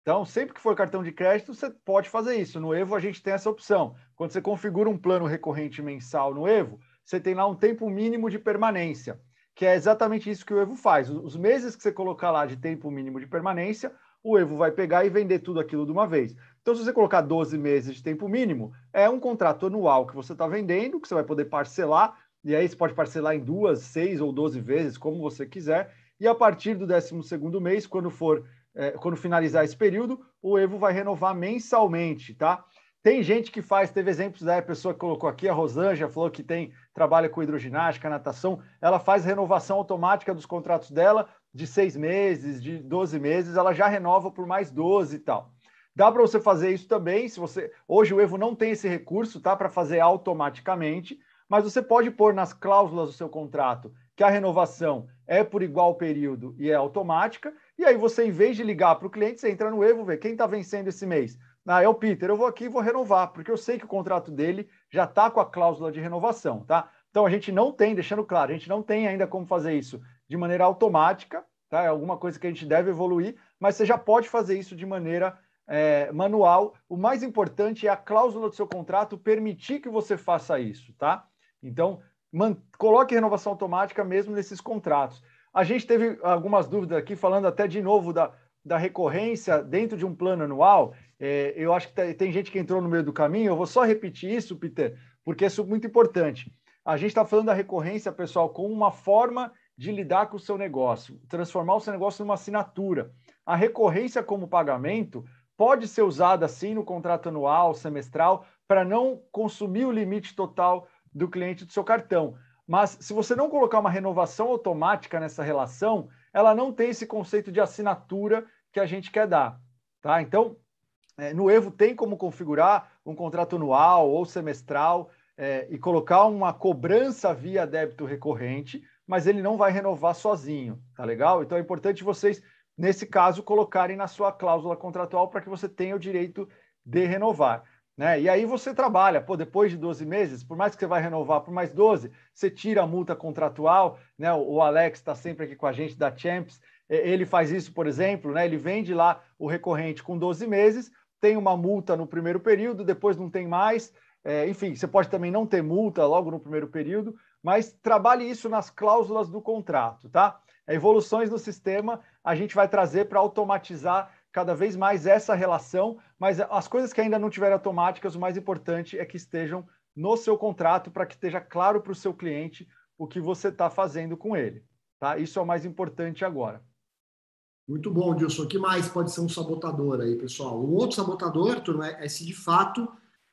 Então, sempre que for cartão de crédito, você pode fazer isso. No Evo, a gente tem essa opção. Quando você configura um plano recorrente mensal no Evo, você tem lá um tempo mínimo de permanência que é exatamente isso que o Evo faz. Os meses que você colocar lá de tempo mínimo de permanência, o Evo vai pegar e vender tudo aquilo de uma vez. Então, se você colocar 12 meses de tempo mínimo, é um contrato anual que você está vendendo, que você vai poder parcelar, e aí você pode parcelar em duas, seis ou 12 vezes, como você quiser, e a partir do 12 mês, quando for, é, quando finalizar esse período, o Evo vai renovar mensalmente, tá? Tem gente que faz, teve exemplos da pessoa que colocou aqui, a Rosângela falou que tem, trabalha com hidroginástica, natação, ela faz renovação automática dos contratos dela de seis meses, de 12 meses, ela já renova por mais 12 e tal. Dá para você fazer isso também, se você. Hoje o Evo não tem esse recurso, tá? Para fazer automaticamente, mas você pode pôr nas cláusulas do seu contrato que a renovação é por igual período e é automática, e aí você, em vez de ligar para o cliente, você entra no Evo, vê quem está vencendo esse mês ah, é o Peter, eu vou aqui e vou renovar, porque eu sei que o contrato dele já está com a cláusula de renovação, tá? Então a gente não tem, deixando claro, a gente não tem ainda como fazer isso de maneira automática, tá? É alguma coisa que a gente deve evoluir, mas você já pode fazer isso de maneira é, manual. O mais importante é a cláusula do seu contrato permitir que você faça isso, tá? Então, coloque renovação automática mesmo nesses contratos. A gente teve algumas dúvidas aqui, falando até de novo da, da recorrência dentro de um plano anual, é, eu acho que tem gente que entrou no meio do caminho. Eu vou só repetir isso, Peter, porque isso é muito importante. A gente está falando da recorrência, pessoal, como uma forma de lidar com o seu negócio, transformar o seu negócio numa assinatura. A recorrência como pagamento pode ser usada assim no contrato anual, semestral, para não consumir o limite total do cliente do seu cartão. Mas se você não colocar uma renovação automática nessa relação, ela não tem esse conceito de assinatura que a gente quer dar. Tá? Então, é, no Evo tem como configurar um contrato anual ou semestral é, e colocar uma cobrança via débito recorrente, mas ele não vai renovar sozinho, tá legal? Então é importante vocês, nesse caso, colocarem na sua cláusula contratual para que você tenha o direito de renovar. Né? E aí você trabalha, pô, depois de 12 meses, por mais que você vai renovar por mais 12, você tira a multa contratual, né? O Alex está sempre aqui com a gente da Champs, ele faz isso, por exemplo, né? Ele vende lá o recorrente com 12 meses, tem uma multa no primeiro período, depois não tem mais. É, enfim, você pode também não ter multa logo no primeiro período, mas trabalhe isso nas cláusulas do contrato, tá? Evoluções no sistema a gente vai trazer para automatizar cada vez mais essa relação, mas as coisas que ainda não tiverem automáticas, o mais importante é que estejam no seu contrato para que esteja claro para o seu cliente o que você está fazendo com ele. Tá? Isso é o mais importante agora. Muito bom, Dilson. O que mais pode ser um sabotador aí, pessoal? Um outro sabotador, turma, é, é se de fato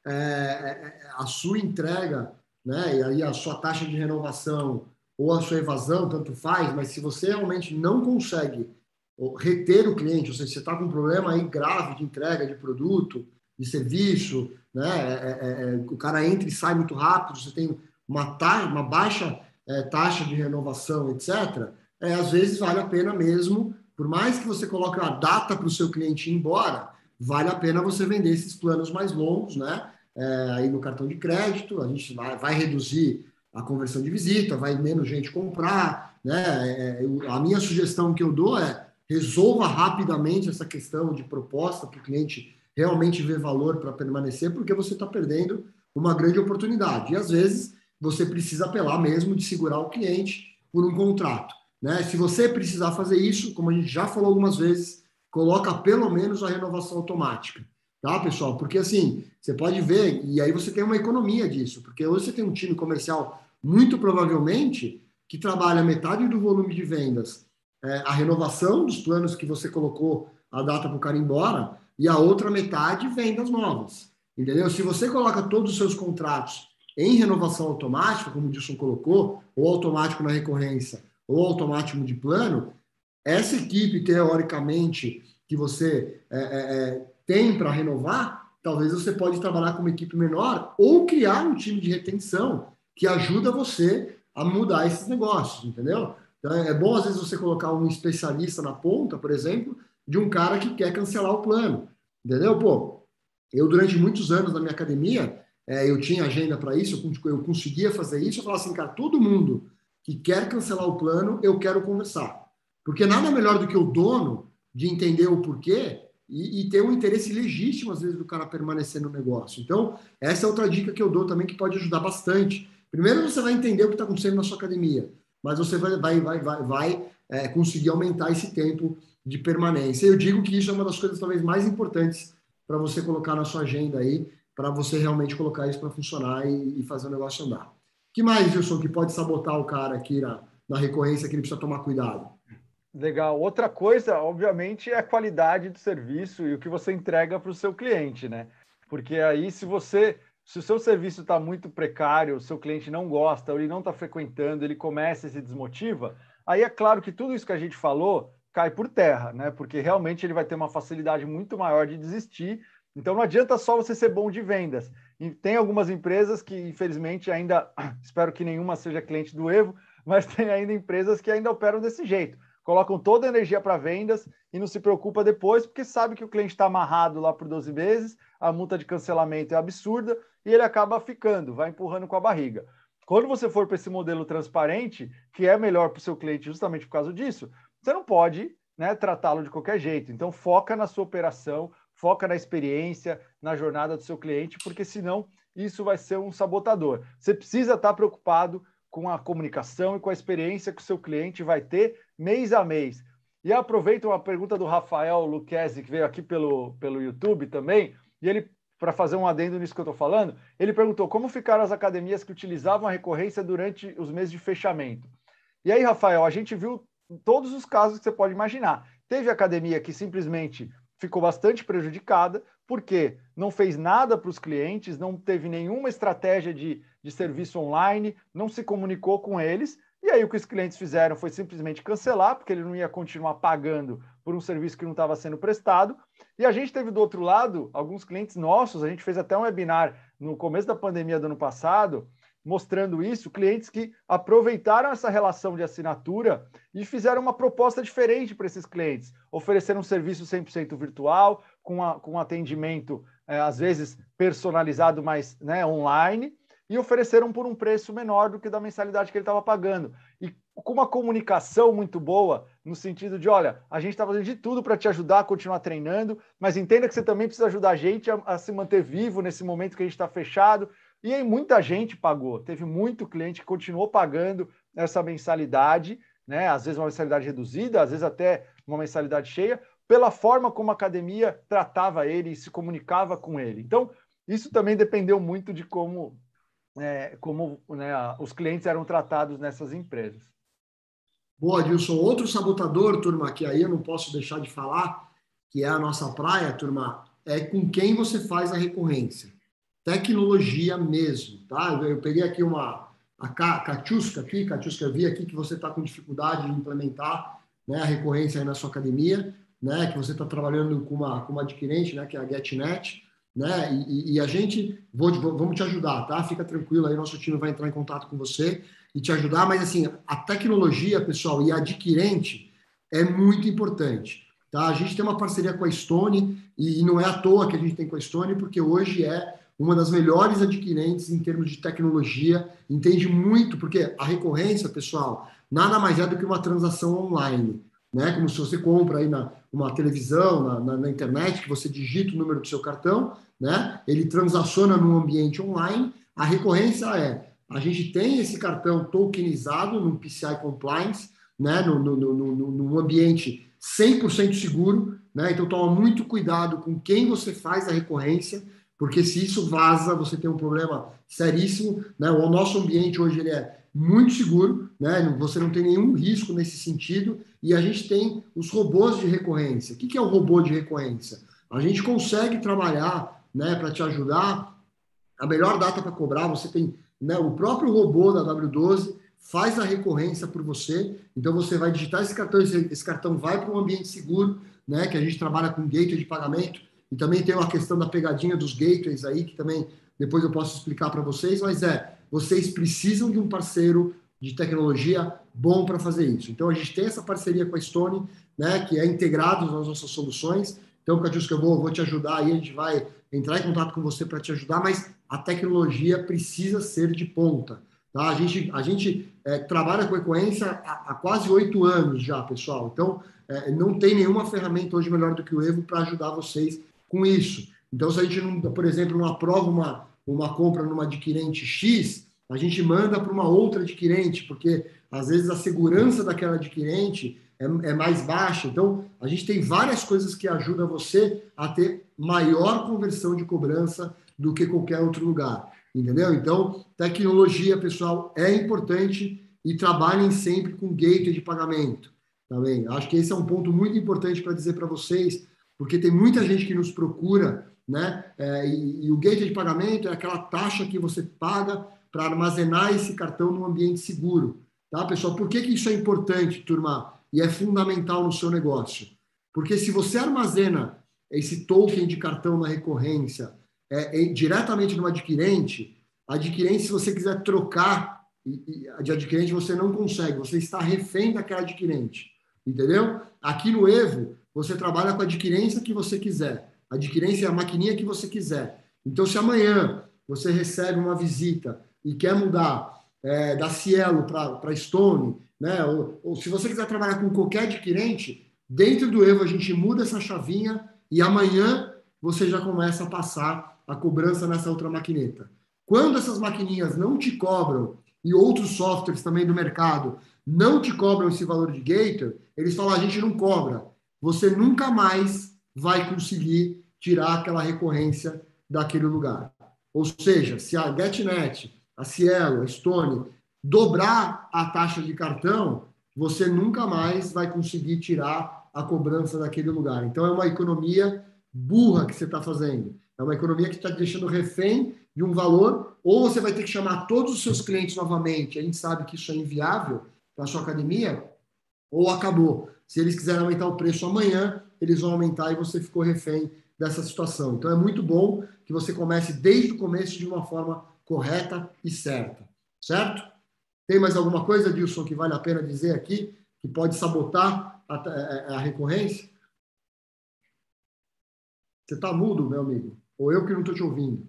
é, é, a sua entrega, né, e aí a sua taxa de renovação ou a sua evasão, tanto faz, mas se você realmente não consegue reter o cliente, ou seja, você está com um problema aí grave de entrega de produto, de serviço, né? É, é, é, o cara entra e sai muito rápido, você tem uma, taxa, uma baixa é, taxa de renovação, etc. É, às vezes vale a pena mesmo, por mais que você coloque uma data para o seu cliente ir embora, vale a pena você vender esses planos mais longos, né? É, aí no cartão de crédito, a gente vai, vai reduzir a conversão de visita, vai menos gente comprar, né? a minha sugestão que eu dou é resolva rapidamente essa questão de proposta para o cliente realmente ver valor para permanecer, porque você está perdendo uma grande oportunidade. E às vezes você precisa apelar mesmo de segurar o cliente por um contrato. Né? Se você precisar fazer isso, como a gente já falou algumas vezes, coloca pelo menos a renovação automática. Tá, pessoal? Porque assim, você pode ver, e aí você tem uma economia disso, porque hoje você tem um time comercial, muito provavelmente, que trabalha metade do volume de vendas é, a renovação dos planos que você colocou a data para o cara ir embora, e a outra metade vendas novas. Entendeu? Se você coloca todos os seus contratos em renovação automática, como o Dilson colocou, ou automático na recorrência, ou automático de plano, essa equipe, teoricamente, que você é, é, é tem para renovar, talvez você pode trabalhar com uma equipe menor ou criar um time de retenção que ajuda você a mudar esses negócios, entendeu? Então, é bom, às vezes, você colocar um especialista na ponta, por exemplo, de um cara que quer cancelar o plano, entendeu? Pô, eu, durante muitos anos na minha academia, é, eu tinha agenda para isso, eu, eu conseguia fazer isso, eu falava assim, cara, todo mundo que quer cancelar o plano, eu quero conversar. Porque nada melhor do que o dono de entender o porquê e, e, ter um interesse legítimo, às vezes, do cara permanecer no negócio. Então, essa é outra dica que eu dou também que pode ajudar bastante. Primeiro, você vai entender o que está acontecendo na sua academia, mas você vai, vai, vai, vai, vai é, conseguir aumentar esse tempo de permanência. Eu digo que isso é uma das coisas talvez mais importantes para você colocar na sua agenda aí, para você realmente colocar isso para funcionar e, e, fazer o negócio andar. que mais, Wilson, que pode sabotar o cara aqui na, na recorrência que ele precisa tomar cuidado? Legal. Outra coisa, obviamente, é a qualidade do serviço e o que você entrega para o seu cliente, né? Porque aí, se você, se o seu serviço está muito precário, o seu cliente não gosta, ou ele não está frequentando, ele começa e se desmotiva, aí é claro que tudo isso que a gente falou cai por terra, né? Porque realmente ele vai ter uma facilidade muito maior de desistir. Então não adianta só você ser bom de vendas. E tem algumas empresas que, infelizmente, ainda espero que nenhuma seja cliente do Evo, mas tem ainda empresas que ainda operam desse jeito colocam toda a energia para vendas e não se preocupa depois, porque sabe que o cliente está amarrado lá por 12 meses, a multa de cancelamento é absurda e ele acaba ficando, vai empurrando com a barriga. Quando você for para esse modelo transparente, que é melhor para o seu cliente justamente por causa disso, você não pode né, tratá-lo de qualquer jeito. Então, foca na sua operação, foca na experiência, na jornada do seu cliente, porque senão isso vai ser um sabotador. Você precisa estar tá preocupado com a comunicação e com a experiência que o seu cliente vai ter mês a mês. E aproveito uma pergunta do Rafael Luquezzi, que veio aqui pelo, pelo YouTube também, e ele, para fazer um adendo nisso que eu estou falando, ele perguntou como ficaram as academias que utilizavam a recorrência durante os meses de fechamento. E aí, Rafael, a gente viu todos os casos que você pode imaginar. Teve academia que simplesmente ficou bastante prejudicada, porque não fez nada para os clientes, não teve nenhuma estratégia de, de serviço online, não se comunicou com eles, e aí o que os clientes fizeram foi simplesmente cancelar, porque ele não ia continuar pagando por um serviço que não estava sendo prestado. E a gente teve do outro lado alguns clientes nossos, a gente fez até um webinar no começo da pandemia do ano passado, mostrando isso, clientes que aproveitaram essa relação de assinatura e fizeram uma proposta diferente para esses clientes. Ofereceram um serviço 100% virtual, com, a, com atendimento, é, às vezes, personalizado, mas né, online, e ofereceram por um preço menor do que da mensalidade que ele estava pagando. E com uma comunicação muito boa, no sentido de, olha, a gente está fazendo de tudo para te ajudar a continuar treinando, mas entenda que você também precisa ajudar a gente a, a se manter vivo nesse momento que a gente está fechado. E aí muita gente pagou, teve muito cliente que continuou pagando essa mensalidade, né? Às vezes uma mensalidade reduzida, às vezes até uma mensalidade cheia, pela forma como a academia tratava ele e se comunicava com ele. Então, isso também dependeu muito de como é, como né, os clientes eram tratados nessas empresas. Boa, Dilson. Outro sabotador, turma, que aí eu não posso deixar de falar, que é a nossa praia, turma, é com quem você faz a recorrência. Tecnologia mesmo, tá? Eu peguei aqui uma a Catiusca aqui, Catiusca, eu vi aqui que você está com dificuldade de implementar né, a recorrência na sua academia, né, que você está trabalhando com uma, com uma adquirente, né, que é a GetNet, né? E, e, a gente vou, vamos te ajudar, tá? Fica tranquilo aí, nosso time vai entrar em contato com você e te ajudar. Mas assim, a tecnologia, pessoal, e a adquirente é muito importante, tá? A gente tem uma parceria com a Stone e não é à toa que a gente tem com a Stone, porque hoje é uma das melhores adquirentes em termos de tecnologia, entende muito, porque a recorrência, pessoal, nada mais é do que uma transação online né? Como se você compra aí na uma televisão, na, na, na, internet, que você digita o número do seu cartão, né? Ele transaciona no ambiente online. A recorrência é a gente tem esse cartão tokenizado no PCI Compliance, né? No, no, no, no ambiente 100% seguro, né? Então toma muito cuidado com quem você faz a recorrência, porque se isso vaza, você tem um problema seríssimo, né? O nosso ambiente hoje ele é muito seguro, né? Você não tem nenhum risco nesse sentido. E a gente tem os robôs de recorrência. O que é o robô de recorrência? A gente consegue trabalhar, né, para te ajudar. A melhor data para cobrar, você tem né, o próprio robô da W12 faz a recorrência por você. Então você vai digitar esse cartão, esse, cartão vai para um ambiente seguro, né? Que a gente trabalha com gateway de pagamento e também tem uma questão da pegadinha dos gateways aí que também depois eu posso explicar para vocês. Mas é, vocês precisam de um parceiro de tecnologia bom para fazer isso. Então a gente tem essa parceria com a Stone, né? Que é integrado nas nossas soluções. Então, Catiusca, eu vou, vou te ajudar aí, a gente vai entrar em contato com você para te ajudar, mas a tecnologia precisa ser de ponta. Tá? A gente, a gente é, trabalha com ecoência há, há quase oito anos já, pessoal. Então, é, não tem nenhuma ferramenta hoje melhor do que o Evo para ajudar vocês com isso. Então, se a gente, não, por exemplo, não aprova uma, uma compra numa adquirente X, a gente manda para uma outra adquirente, porque às vezes a segurança daquela adquirente é, é, mais baixa. Então, a gente tem várias coisas que ajudam você a ter maior conversão de cobrança do que qualquer outro lugar. Entendeu? Então, tecnologia, pessoal, é importante e trabalhem sempre com gateway de pagamento. Tá Acho que esse é um ponto muito importante para dizer para vocês, porque tem muita gente que nos procura, né? É, e, e, o gateway de pagamento é aquela taxa que você paga para armazenar esse cartão num ambiente seguro. Tá, pessoal? Por que, que isso é importante, turma? E é fundamental no seu negócio? Porque se você armazena esse token de cartão na recorrência é, é, diretamente no adquirente, adquirente, se você quiser trocar de adquirente, você não consegue, você está refém daquela adquirente, entendeu? Aqui no Evo, você trabalha com a adquirência que você quiser, a adquirência é a maquininha que você quiser. Então, se amanhã você recebe uma visita e quer mudar é, da Cielo para Stone, né? Ou, ou, se você quiser trabalhar com qualquer adquirente, dentro do Evo a gente muda essa chavinha e amanhã você já começa a passar a cobrança nessa outra maquineta. Quando essas maquininhas não te cobram, e outros softwares também do mercado não te cobram esse valor de gator, eles falam, a gente não cobra. Você nunca mais vai conseguir tirar aquela recorrência daquele lugar. Ou seja, se a GetNet, a Cielo, a Stone dobrar a taxa de cartão, você nunca mais vai conseguir tirar a cobrança daquele lugar. Então é uma economia burra que você está fazendo. É uma economia que está deixando refém de um valor, ou você vai ter que chamar todos os seus clientes novamente, a gente sabe que isso é inviável para a sua academia, ou acabou. Se eles quiserem aumentar o preço amanhã, eles vão aumentar e você ficou refém dessa situação. Então é muito bom que você comece desde o começo de uma forma correta e certa, certo? Tem mais alguma coisa, Dilson, que vale a pena dizer aqui, que pode sabotar a, a, a recorrência? Você está mudo, meu amigo? Ou eu que não estou te ouvindo?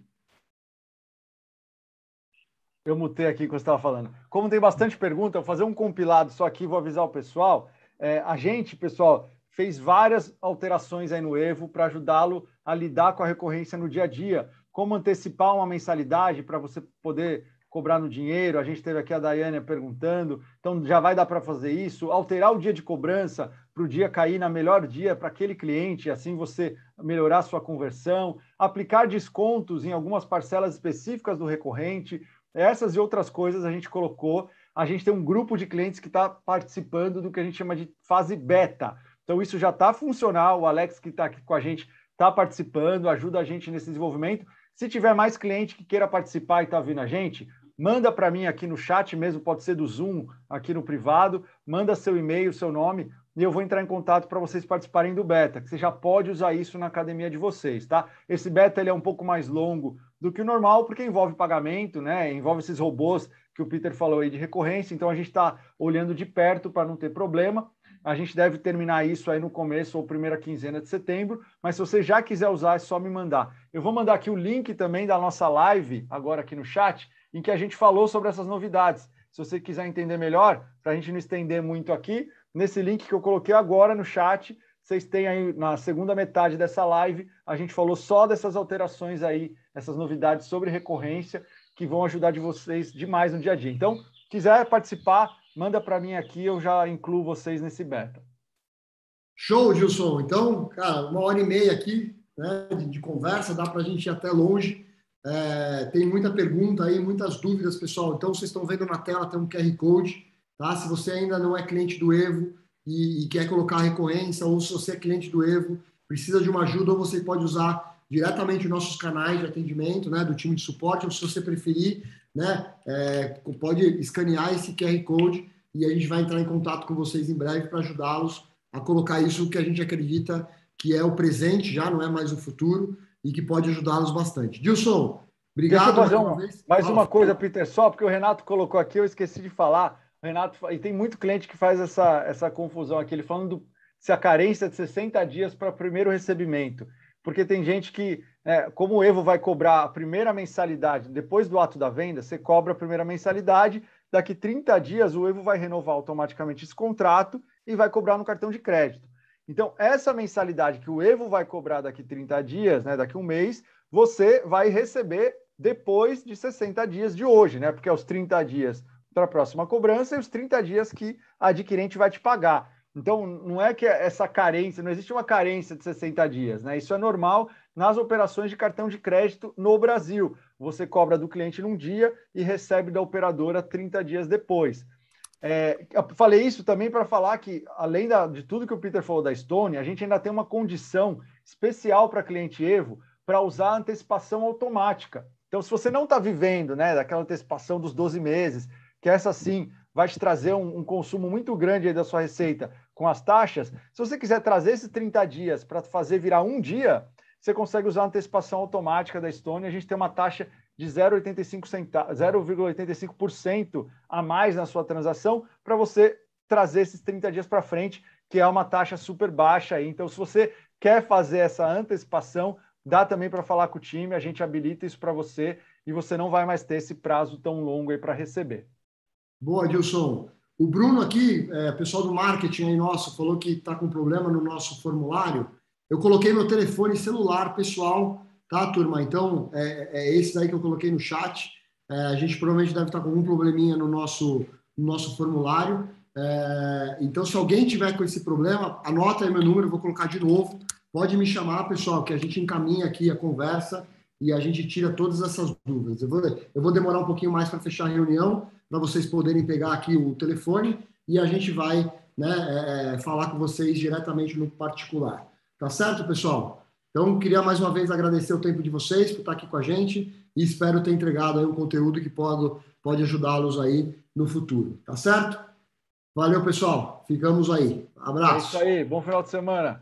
Eu mutei aqui quando você estava falando. Como tem bastante pergunta, vou fazer um compilado só aqui, vou avisar o pessoal. É, a gente, pessoal, fez várias alterações aí no Evo para ajudá-lo a lidar com a recorrência no dia a dia. Como antecipar uma mensalidade para você poder cobrar no dinheiro. A gente teve aqui a Daiane perguntando. Então, já vai dar para fazer isso. Alterar o dia de cobrança para o dia cair na melhor dia para aquele cliente, assim você melhorar sua conversão. Aplicar descontos em algumas parcelas específicas do recorrente. Essas e outras coisas a gente colocou. A gente tem um grupo de clientes que está participando do que a gente chama de fase beta. Então, isso já está funcional. O Alex, que está aqui com a gente, está participando, ajuda a gente nesse desenvolvimento. Se tiver mais cliente que queira participar e está vindo a gente, manda para mim aqui no chat mesmo, pode ser do Zoom, aqui no privado, manda seu e-mail, seu nome, e eu vou entrar em contato para vocês participarem do beta, que você já pode usar isso na academia de vocês, tá? Esse beta ele é um pouco mais longo do que o normal, porque envolve pagamento, né? Envolve esses robôs que o Peter falou aí de recorrência, então a gente está olhando de perto para não ter problema. A gente deve terminar isso aí no começo ou primeira quinzena de setembro, mas se você já quiser usar, é só me mandar. Eu vou mandar aqui o link também da nossa live, agora aqui no chat, em que a gente falou sobre essas novidades. Se você quiser entender melhor, para a gente não estender muito aqui, nesse link que eu coloquei agora no chat, vocês têm aí na segunda metade dessa live, a gente falou só dessas alterações aí, essas novidades sobre recorrência, que vão ajudar de vocês demais no dia a dia. Então, quiser participar, manda para mim aqui, eu já incluo vocês nesse beta. Show, Gilson. Então, cara, uma hora e meia aqui né, de, de conversa, dá para a gente ir até longe. É, tem muita pergunta aí, muitas dúvidas, pessoal. Então, vocês estão vendo na tela, tem um QR Code. Tá? Se você ainda não é cliente do Evo e, e quer colocar recorrência, ou se você é cliente do Evo, precisa de uma ajuda, ou você pode usar diretamente os nossos canais de atendimento, né, do time de suporte, ou se você preferir, né, é, pode escanear esse QR Code e a gente vai entrar em contato com vocês em breve para ajudá-los a colocar isso que a gente acredita que é o presente, já não é mais o futuro, e que pode ajudá-los bastante. Dilson, obrigado. Deixa eu fazer uma, mais uma coisa, Peter, só porque o Renato colocou aqui, eu esqueci de falar. O Renato, e tem muito cliente que faz essa, essa confusão aqui, ele falando do, se a carência é de 60 dias para primeiro recebimento. Porque tem gente que, é, como o Evo vai cobrar a primeira mensalidade depois do ato da venda, você cobra a primeira mensalidade, daqui 30 dias o Evo vai renovar automaticamente esse contrato e vai cobrar no cartão de crédito. Então, essa mensalidade que o Evo vai cobrar daqui 30 dias, né, daqui um mês, você vai receber depois de 60 dias de hoje, né? Porque é os 30 dias para a próxima cobrança e os 30 dias que a adquirente vai te pagar. Então, não é que essa carência, não existe uma carência de 60 dias, né? Isso é normal nas operações de cartão de crédito no Brasil. Você cobra do cliente num dia e recebe da operadora 30 dias depois. É, falei isso também para falar que, além da, de tudo que o Peter falou da Stone, a gente ainda tem uma condição especial para cliente Evo para usar a antecipação automática. Então, se você não está vivendo né, daquela antecipação dos 12 meses, que essa sim vai te trazer um, um consumo muito grande da sua receita com as taxas. Se você quiser trazer esses 30 dias para fazer virar um dia, você consegue usar a antecipação automática da Estônia. A gente tem uma taxa de 0,85% a mais na sua transação para você trazer esses 30 dias para frente, que é uma taxa super baixa aí. Então, se você quer fazer essa antecipação, dá também para falar com o time, a gente habilita isso para você e você não vai mais ter esse prazo tão longo aí para receber. Boa, Gilson. O Bruno aqui, é, pessoal do marketing aí nosso, falou que está com problema no nosso formulário. Eu coloquei meu telefone celular pessoal, tá, turma? Então, é, é esse daí que eu coloquei no chat. É, a gente provavelmente deve estar tá com algum probleminha no nosso, no nosso formulário. É, então, se alguém tiver com esse problema, anota aí meu número, vou colocar de novo. Pode me chamar, pessoal, que a gente encaminha aqui a conversa e a gente tira todas essas dúvidas. Eu vou, eu vou demorar um pouquinho mais para fechar a reunião, para vocês poderem pegar aqui o telefone e a gente vai né, é, é, falar com vocês diretamente no particular. Tá certo, pessoal? Então, queria mais uma vez agradecer o tempo de vocês por estar aqui com a gente e espero ter entregado aí um conteúdo que pode, pode ajudá-los aí no futuro. Tá certo? Valeu, pessoal. Ficamos aí. Abraço. É isso aí. Bom final de semana.